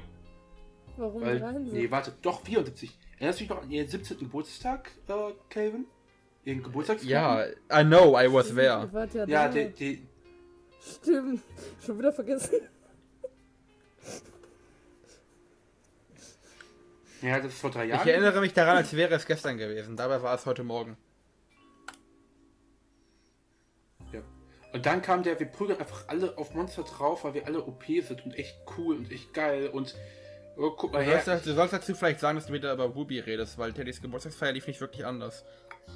Warum weil, nee, warte, doch, 74. Erinnerst du dich noch an ihren 17. Geburtstag, äh, Calvin? Ihren Geburtstag? Ja, I know, I was there. ja, Ja, die, die, Stimmt. Schon wieder vergessen. ja, das ist vor drei Ich Jahren. erinnere mich daran, als wäre es gestern gewesen. Dabei war es heute Morgen. Ja. Und dann kam der, wir prügeln einfach alle auf Monster drauf, weil wir alle OP sind und echt cool und echt geil und oh, guck mal Du sollst, her. du sollst dazu vielleicht sagen, dass du wieder über Ruby redest, weil Teddys Geburtstagsfeier lief nicht wirklich anders.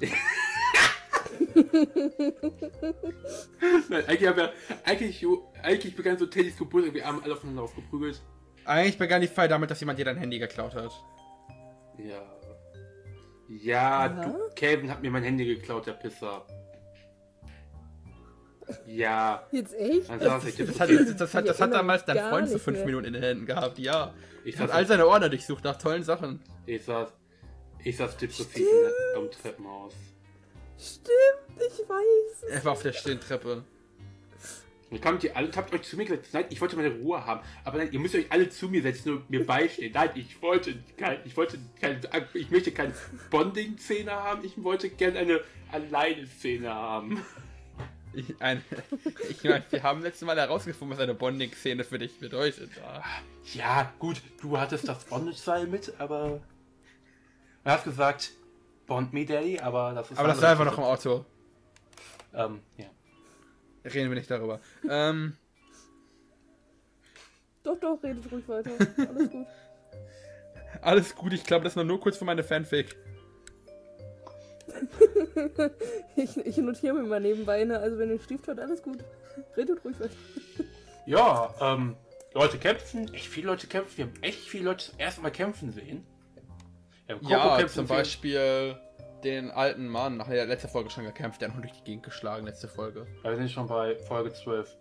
Nein, eigentlich haben wir, eigentlich, eigentlich begann so Teddys Geburtstag, wir haben alle aufeinander aufgeprügelt. Eigentlich begann die Feier damit, dass jemand dir dein Handy geklaut hat. Ja. Ja, du, Calvin hat mir mein Handy geklaut, der Pisser. Ja, Jetzt echt? dann saß ich, Das hat, das, das hat, das hat damals dein Freund so nicht fünf mehr. Minuten in den Händen gehabt, ja. ich Hat all seine Ordner durchsucht nach tollen Sachen. ich saß, ich saß depressiv am Treppenhaus. Stimmt, ich weiß. Er war auf der stillen Treppe. Dann kamt ihr alle habt euch zu mir gesagt, nein, ich wollte meine Ruhe haben. Aber nein, ihr müsst euch alle zu mir setzen und mir beistehen. Nein, ich wollte kein, ich wollte kein, ich möchte keine Bonding-Szene haben, ich wollte gerne eine Alleine-Szene haben. Ich, ein, ich meine, wir haben letztes Mal herausgefunden, was eine Bonding-Szene für dich bedeutet. Ja. Ja, gut, du hattest das Bondage-Seil mit, aber. Du hast gesagt, Bond me, Daddy, aber das ist. Aber das war einfach noch im Auto. Ähm, ja. Reden wir nicht darüber. Ähm, Doch, doch, redet ruhig weiter. Alles gut. alles gut, ich glaube, das war nur kurz für meine Fanfic. Ich, ich notiere mir mal nebenbei, ne? also wenn ihr Stift hört, alles gut. Redet ruhig weiter. Ja, ähm, Leute kämpfen, echt viele Leute kämpfen. Wir haben echt viele Leute zum ersten Mal kämpfen sehen. Ja, kämpfen zum. Beispiel den alten Mann, nach der letzten Folge schon gekämpft, der hat durch die Gegend geschlagen, letzte Folge. Ja, wir sind schon bei Folge 12.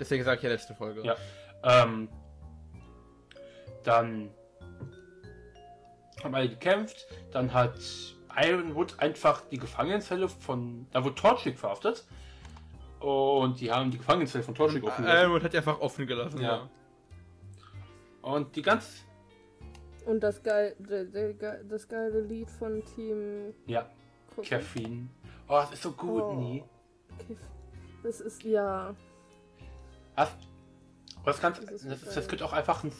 Deswegen sage ich ja letzte Folge. Ja. Ähm, dann haben alle gekämpft. Dann hat Ironwood einfach die Gefangenenzelle von. Da wurde Torchwick verhaftet. Und die haben die Gefangenenzelle von Torchwick offen gelassen. Ironwood hat die einfach offen gelassen. Ja. Und die ganz. Und das, geil, das geile Lied von Team Ja, Cookie. Caffeine. Oh, das ist so gut, Oh. nie. Das ist ja. Das, das, ganz, Das ist das, so das, könnte auch einfach ein.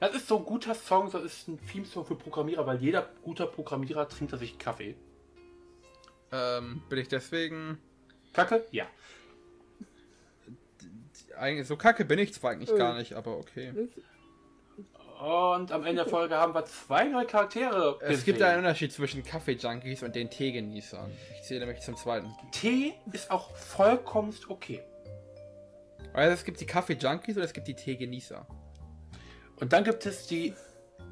Das ist so ein guter Song, das ist ein Theme-Song für Programmierer, weil jeder guter Programmierer trinkt sich Kaffee. Ähm, bin ich deswegen. Kacke? Ja. Eigentlich, so kacke bin ich zwar eigentlich Äh. gar nicht, aber okay. Und am Ende der Folge haben wir zwei neue Charaktere. Es gibt einen Unterschied zwischen Kaffee-Junkies und den Teegenießern. Ich zähle nämlich zum zweiten. Tee ist auch vollkommen okay. Also es gibt die Kaffee-Junkies und es gibt die Teegenießer. Und dann gibt es die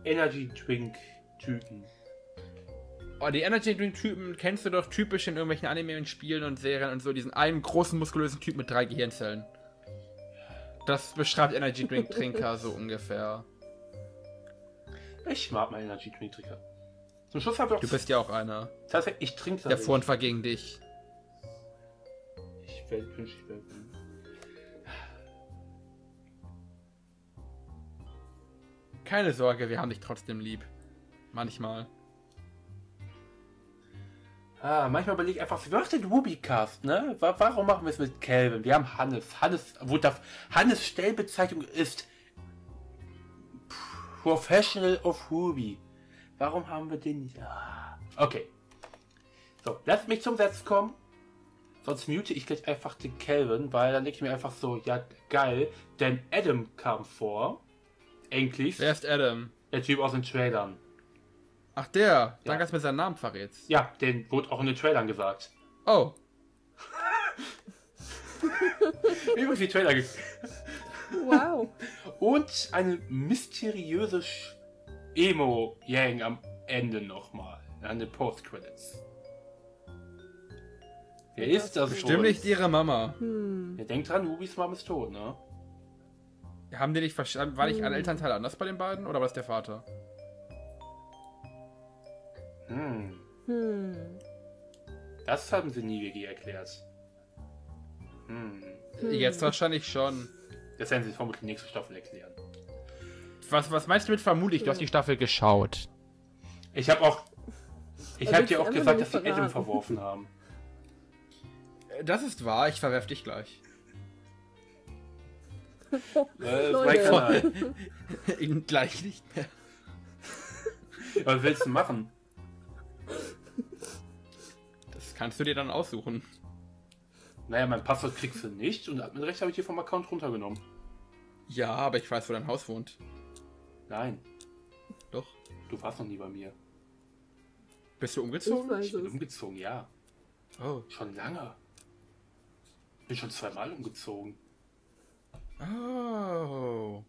Energy Drink Typen. Oh, die Energy Drink Typen kennst du doch typisch in irgendwelchen Anime und Spielen und Serien und so, diesen einen großen muskulösen Typ mit drei Gehirnzellen. Das beschreibt Energy Drink Trinker so ungefähr. Ich mag mal Energy Drink Trinker. Zum Schluss habe ich auch. Du bist ja auch einer. tatsächlich, ich trinke Der Vorhand war gegen dich. Ich werde wünsche, ich werde. Keine Sorge, wir haben dich trotzdem lieb. Manchmal. Ah, manchmal überlege ich einfach, wer macht den Rubicast, ne? Wa- Warum machen wir es mit Calvin? Wir haben Hannes. Hannes, wo da, Hannes Stellbezeichnung ist Professional of Ruby. Warum haben wir den nicht? Ah, okay. So, lasst mich zum Satz kommen. Sonst mute ich gleich einfach den Calvin, weil dann denke ich mir einfach so, ja, geil. Denn Adam kam vor. Endlich. Wer ist Adam? Der Typ aus den Trailern. Ach der, danke, dass du mir seinen Namen verrätst. Ja, den wurde auch in den Trailern gesagt. Oh, Übrigens die Trailer Wow. Und eine mysteriöse Sch- Emo-Yang am Ende nochmal. An den Post-Credits. Wer ist das bestimmt nicht ihre Mama. Hm. Ja, denkt dran, Rubis Mom ist tot, ne? Haben die nicht verstanden? War nicht ein Hm. Elternteil anders bei den beiden oder war das der Vater? Hm. Hm. Das haben sie nie wirklich erklärt. Hm. Hm. Jetzt wahrscheinlich schon. Das werden sie vermutlich nächste Staffel erklären. Was, was meinst du mit vermutlich? Du hast die Staffel geschaut. Ich habe auch. Ich habe dir auch gesagt, dass sie Adam verworfen haben. Das ist wahr, ich verwerf dich gleich. Äh, Leute. Ihn gleich nicht mehr. Was willst du machen? Das kannst du dir dann aussuchen. Naja, mein Passwort kriegst du nicht und Adminrecht habe ich dir vom Account runtergenommen. Ja, aber ich weiß, wo dein Haus wohnt. Nein, Doch. du warst noch nie bei mir. Bist du umgezogen? Ich bin es. umgezogen, ja. Oh. Schon lange. Bin schon zweimal umgezogen. Oh.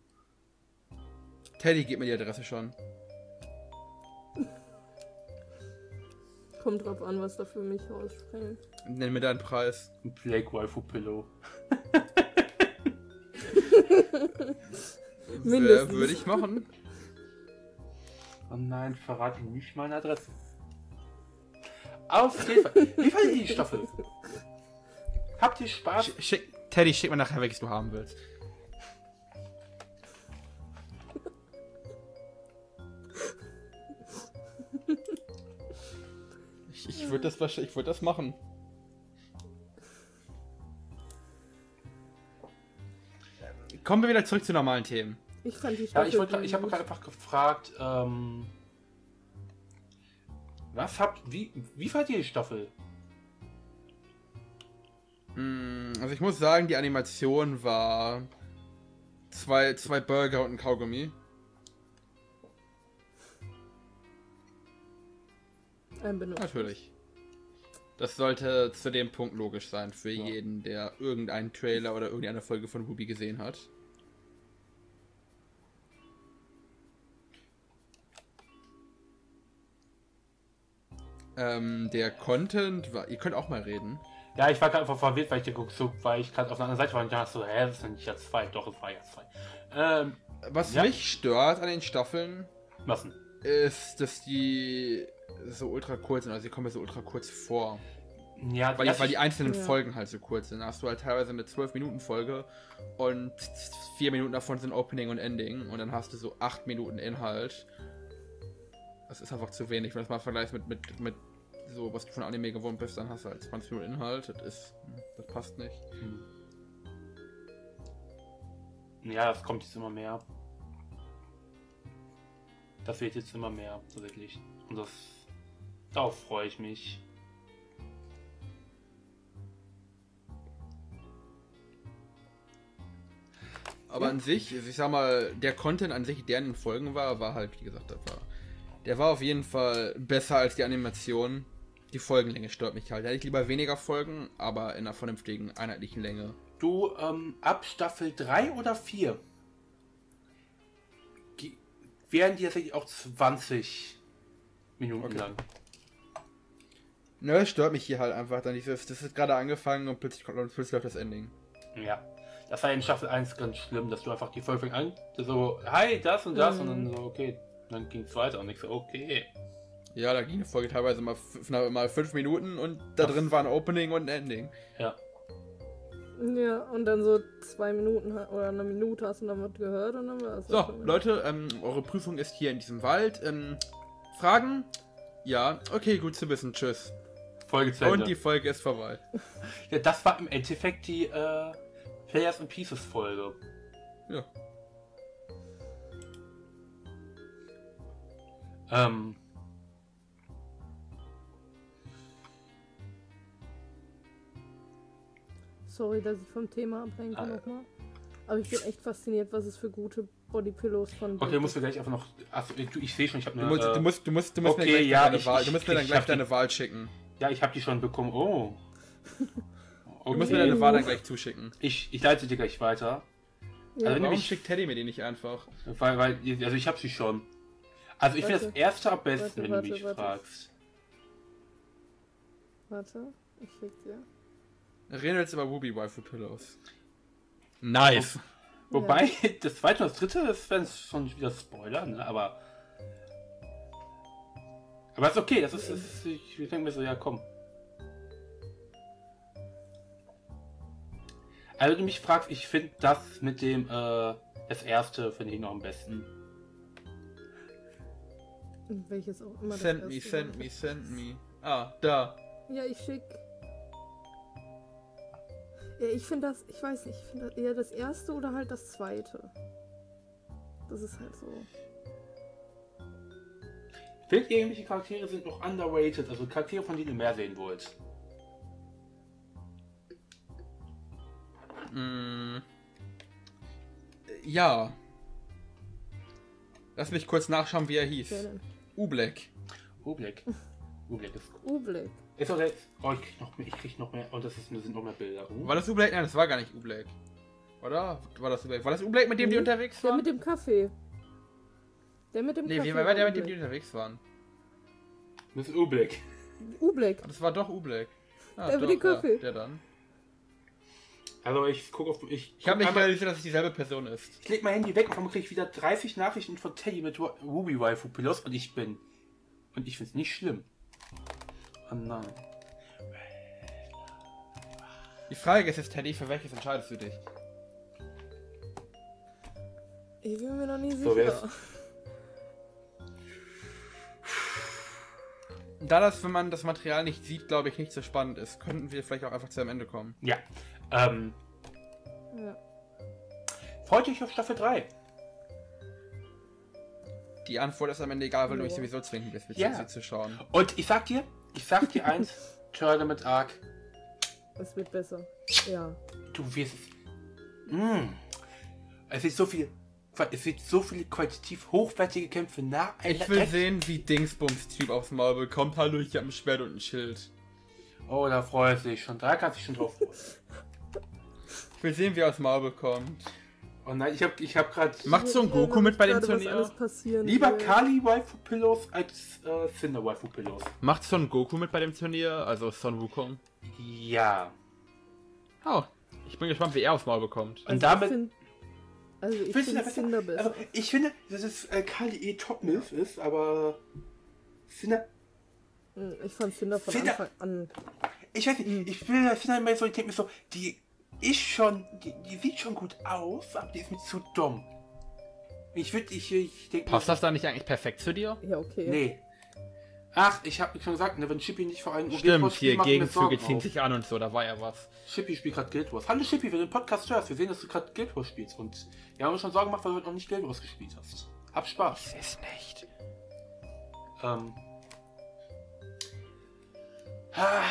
Teddy, gib mir die Adresse schon. Kommt drauf an, was da für mich rausspringt. Nenn mir deinen Preis. Ein Blake Waifu Pillow. Mindestens. Würde ich machen. Oh nein, verrate nicht meine Adresse. Auf jeden Fall. Wie fand ihr die Staffel? Habt ihr Spaß? Sch schick, Teddy, schick mir nachher, welches du haben willst. Ich, würde das, wahrscheinlich- ich würd das machen. Kommen wir wieder zurück zu normalen Themen. Ich fand die Ja, Staffel ich, wollte- ich habe gerade einfach gefragt, ähm, was habt, wie, wie fand ihr die Staffel? Mm, Also ich muss sagen, die Animation war zwei, zwei Burger und ein Kaugummi. Ein Benutzer. Natürlich. Das sollte zu dem Punkt logisch sein für Ja. jeden, der irgendeinen Trailer oder irgendeine Folge von Ruby gesehen hat. Ähm, der Content war. Ihr könnt auch mal reden. Ja, ich war gerade einfach verwirrt, weil ich geguckt so, weil ich gerade auf der anderen Seite war und dachte so, hä, das ist nicht ja zwei? Doch, es war ja zwei. Ähm, Was Ja. mich stört an den Staffeln, was denn? ist, dass die so ultra kurz sind, also sie kommen mir so ultra kurz vor. Ja, Weil, das die, weil die ich- einzelnen Ja. Folgen halt so kurz sind. Da hast du halt teilweise eine 12-Minuten-Folge und vier Minuten davon sind Opening und Ending und dann hast du so acht Minuten Inhalt. Das ist einfach zu wenig. Wenn du das mal vergleichst mit, mit, mit so, was du von Anime gewohnt bist, dann hast du halt 20 Minuten Inhalt. Das ist, das passt nicht. Hm. Ja, das kommt jetzt immer mehr. Das wird jetzt immer mehr, tatsächlich. Und das. Darauf freue ich mich. Aber Ja. an sich, ich sag mal, der Content an sich, der in den Folgen war, war halt, wie gesagt, der war, der war auf jeden Fall besser als die Animation. Die Folgenlänge stört mich halt. Da hätte ich lieber weniger Folgen, aber in einer vernünftigen, einheitlichen Länge. Du, ähm, ab Staffel 3 oder 4 ge- wären die tatsächlich auch 20 Minuten Okay. lang. Ne, es stört mich hier halt einfach dann dieses, das ist gerade angefangen und plötzlich kommt und plötzlich läuft das Ending. Ja. Das war in Staffel 1 ganz schlimm, dass du einfach die Folge an, so, hi, das und das, Mhm. und dann so, okay. Dann ging es weiter und ich so, okay. Ja, da ging eine Folge teilweise mal, fünf, mal fünf Minuten und da Das- drin war ein Opening und ein Ending. Ja. Ja, und dann so zwei Minuten oder eine Minute hast du dann was gehört und dann war es. So, Leute, ähm, eure Prüfung ist hier in diesem Wald. Ähm, Fragen? Ja, okay, gut zu wissen. Tschüss. Folge zu Ende. Und die Folge ist vorbei. Ja, das war im Endeffekt die äh, Players and Pieces Folge. Ja. Ähm. Sorry, dass ich vom Thema ablenke Ah. nochmal. Aber ich bin echt fasziniert, was es für gute Bodypillows von Okay, gibt. musst du gleich einfach noch. Achso, du, ich sehe schon, ich habe Du eine. musst, äh, du musst, du musst, du musst okay, mir gleich ja, deine ich- Wahl, ich- du musst mir dann ich gleich die- deine Wahl schicken. Ja, ich habe die schon bekommen. Oh. Du musst mir Okay. deine Wahl dann gleich zuschicken. Ich, ich leite dir gleich weiter. Ja, Also Warum mich- schickt Teddy mir die nicht einfach? Weil, weil, also ich habe sie schon. Also ich finde das erste am besten, Warte, wenn warte, du mich warte. fragst. warte, ich schick dir. Wir reden jetzt über Ruby Waifu Pillows. Nice. Wobei, das zweite und das dritte, das wären schon wieder Spoiler, ne? Aber. Aber ist okay, das ist. Das ist ich denke mir so, ja komm. Also wenn du mich fragst, ich finde das mit dem, äh, das erste finde ich noch am besten. Welches auch immer. das Send me, send war. me, send me. Ah, da. Ja, ich schick. Ja, ich finde das, ich weiß nicht, ich finde das eher das erste oder halt das zweite. Das ist halt so. Finde irgendwelche Charaktere sind noch underrated, also Charaktere, von denen ihr mehr sehen wollt. Mm. Ja. Lass mich kurz nachschauen, wie er hieß. Wer denn? Ubleck. Oblek. Oblek ist Ublick. Ist auch jetzt. Oh, ich krieg noch mehr, ich krieg noch mehr. Und das ist, sind noch mehr Bilder. Oh. War das Ubleck? Nein, das war gar nicht Ubleck. Oder? War das Ubleck? War das Ubleck, mit dem die Mhm. unterwegs waren? mit dem Kaffee. Der mit dem Nee, wie war der, mit dem die unterwegs waren? Das ist Oblek. Ublick. Das war doch Ubleck. Ah, Der mit doch, dem Kaffee. Ja, der dann. Also ich gucke auf. Ich, Ich habe nicht realisiert, dass es dieselbe Person ist. ich leg mein Handy weg und dann krieg ich wieder 30 Nachrichten von Teddy mit Ru- Ruby Waifu Pilos und ich bin. Und ich find's nicht schlimm. Oh nein. Die Frage ist jetzt, Teddy, für welches entscheidest du dich? Ich bin mir noch nie So, sicher. Da das, wenn man das Material nicht sieht, glaube ich, nicht so spannend ist, könnten wir vielleicht auch einfach zu einem Ende kommen. Ja. Ähm, ja. freut euch auf Staffel 3. Die Antwort ist am Ende egal, weil du mich Ja. sowieso zwingen wirst, Ja. sie zu schauen. Und ich sag dir, ich sag dir eins, Tournament Arc, Es wird besser. Ja. du wirst es. Mm. Es ist so viel. Es wird so viele qualitativ hochwertige Kämpfe nach Ich will sehen, wie Dingsbums-Typ aufs Maul bekommt. Hallo, ich habe ein Schwert und ein Schild. Oh, da freut sich schon. Da kannst du dich schon drauf freuen. Ich will sehen, wie er aufs Maul bekommt. Oh nein, ich hab, ich hab grad. Macht Son Goku mit bei dem Turnier? Lieber. Kali Waifu Pillows als äh, Cinder Waifu Pillows. Macht Son Goku mit bei dem Turnier? Also Son Wukong? Ja. Oh, ich bin gespannt, wie er aufs Maul bekommt. Und Also damit- Ich find, also ich finde Cinder besser? Also, ich finde, dass es äh, Kali eh Top Milf ist, aber Cinder Hm, Ich fand Cinder von Cinder- Anfang an. Ich weiß nicht, ich will das finde immer so, ich denke mir so, die ist schon, die, die sieht schon gut aus, aber die ist mir zu dumm. Ich würde, ich, ich denke Passt das da nicht eigentlich perfekt zu dir? Ja, okay. Nee. Ach, ich habe schon gesagt, ne, wenn Chippy nicht vor allem Stimmt, hier Gegenzüge ziehen sich an und so, da war ja was. Chippy spielt gerade Guild Wars. Hallo Chippy, du den Podcast hörst, wir sehen, dass du gerade Guild Wars spielst. Und wir haben uns schon Sorgen gemacht, weil du heute noch nicht Guild Wars gespielt hast. Hab Spaß. Ist nicht. Ähm. Ah,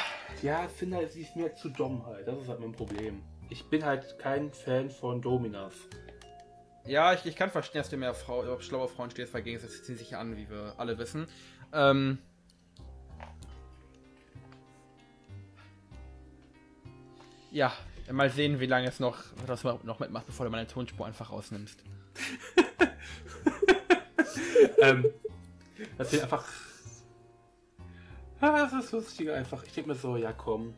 Ja, ich finde halt, sie ist mir zu dumm halt. Das ist halt mein Problem. Ich bin halt kein Fan von Dominas. Ja, ich, ich kann verstehen, dass du mehr Frau, schlaue Frauen stehst, weil Gegensätze ziehen sich an, wie wir alle wissen. Ähm. Ja, mal sehen, wie lange es noch, was du noch mitmachst, bevor du meine Tonspur einfach rausnimmst. ähm, das wird einfach. Ah, das ist lustiger einfach. Ich denke mir so, ja komm.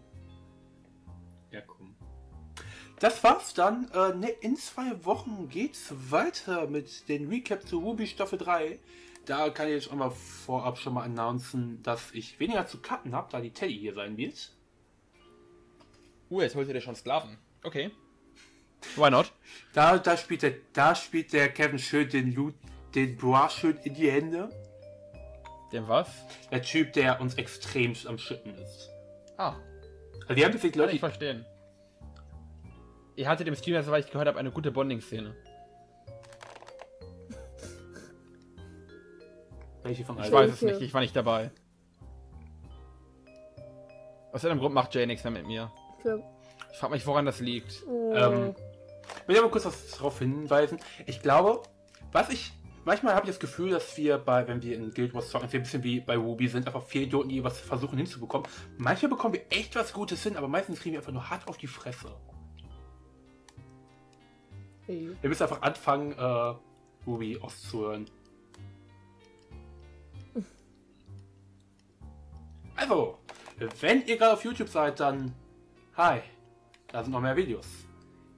Ja komm. Das war's dann. Äh, ne, in zwei Wochen geht's weiter mit den Recap zu Ruby Staffel 3. Da kann ich jetzt auch mal vorab schon mal announcen, dass ich weniger zu cutten habe, da die Teddy hier sein wird. Uh, jetzt holt ihr dir schon Sklaven. Okay. Why not? Da, da spielt der, da spielt der Kevin schön den Loot, den Bois schön in die Hände. Dem was? Der Typ, der uns extrem am Schütten ist. Ah, Also wir haben kann Leute, ich verstehen. Ihr hattet im Stream, soweit ich gehört habe, eine gute Bonding-Szene. welche von Ich weiß es nicht, ich war nicht dabei. Aus irgendeinem Grund macht Jay nichts mehr mit mir. Ich glaub, Ich frage mich, woran das liegt. oh, Ähm, will ich aber kurz was darauf hinweisen. Ich glaube, was ich. Manchmal habe ich das Gefühl, dass wir bei, wenn wir in Guild Wars zocken, ein bisschen wie bei Ruby sind, einfach vier Idioten, die was versuchen hinzubekommen. Manchmal bekommen wir echt was Gutes hin, aber meistens kriegen wir einfach nur hart auf die Fresse. ey. Wir müssen einfach anfangen, äh, Ruby auszuhören. Also, wenn ihr gerade auf YouTube seid, dann hi. Da sind noch mehr Videos.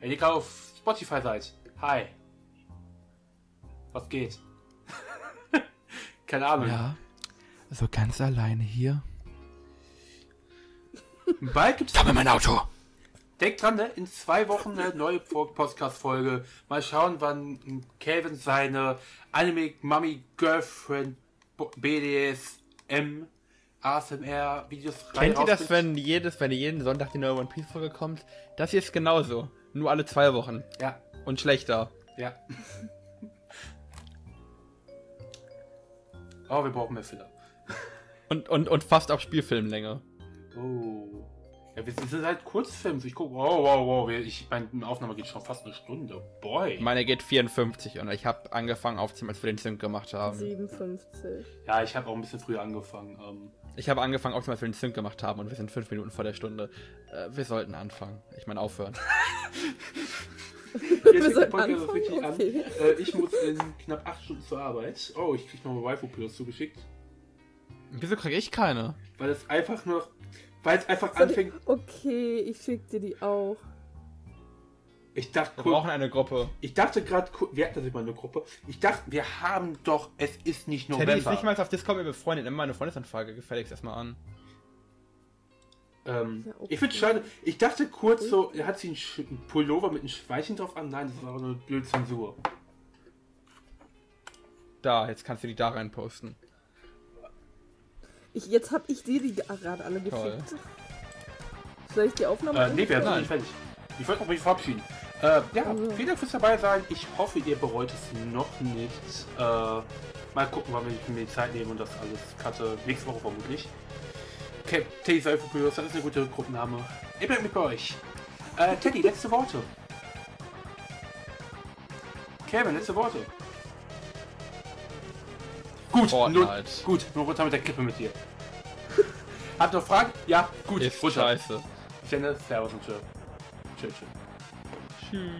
Wenn ihr gerade auf Spotify seid, hi. Was geht? Keine Ahnung. Ja, so ganz alleine hier. Bald gibt's Komm in mein Auto! Denkt dran, ne? in zwei Wochen eine neue Podcast-Folge. Mal schauen, wann Calvin seine Anime Mummy Girlfriend BDSM ASMR Videos Kennt ihr das, wenn jedes, wenn jeden Sonntag die neue One Piece Folge kommt? Das hier ist genauso. Nur alle zwei Wochen. Ja, Und schlechter. ja. oh, wir brauchen mehr Filler. Und, und, und fast auf Spielfilmlänge. Oh. Ja, wir sind halt Kurzfilm. Ich gucke, wow, wow, wow. Ich, meine Aufnahme geht schon fast eine Stunde. Boy. Meine geht 54 und ich habe angefangen aufzunehmen, als wir den Sync gemacht haben. 57. Ja, ich habe auch ein bisschen früher angefangen. Ähm, Ich habe angefangen aufzunehmen, als wir den Sync gemacht haben und wir sind fünf Minuten vor der Stunde. Äh, wir sollten anfangen. Ich meine aufhören. Jetzt Wir fängt Podcast richtig Okay. an. Äh, ich muss in knapp 8 Stunden zur Arbeit. Oh, ich krieg noch Waifu Plus zugeschickt. Wieso kriege ich keine? Weil es einfach nur. Weil es einfach ich- anfängt. Okay, ich schick dir die auch. Ich dachte, Wir brauchen eine Gruppe. ich dachte gerade, wir hatten das immer eine Gruppe. Ich dachte, wir haben doch, es ist nicht Teddy ist November. nicht mal auf Discord mit befreundet. Nimm meine Freundesanfrage gefälligst erstmal an. ähm, Ja, okay. Ich finde schade. Ich dachte kurz so, hat sie einen, Pullover mit einem Schweinchen drauf an? Nein, das ist aber nur blöd Zensur. Da, jetzt kannst du die da rein posten. Ich, jetzt hab ich dir die gerade alle Toll. geschickt. Soll ich die Aufnahme Äh, nee, wir sind nicht fertig. Ich wollte mich verabschieden. Äh, ja, Also. vielen Dank fürs dabei sein. Ich hoffe, ihr bereut es noch nicht. Äh, mal gucken, wann ich mir die Zeit nehme und das alles cutte. Nächste Woche vermutlich. Okay, Teddy Seife Plus, das ist eine gute Gruppenname. Ich bin mit bei euch. Äh, Teddy, letzte Worte. Kevin, letzte Worte. Gut, nur, Fortnite. gut, nur runter mit der Kippe mit dir. Habt ihr noch Fragen? Ja, gut, Ist runter. scheiße. Ich nenne Servus und Tschö. Tschö, tschö. Tschüss.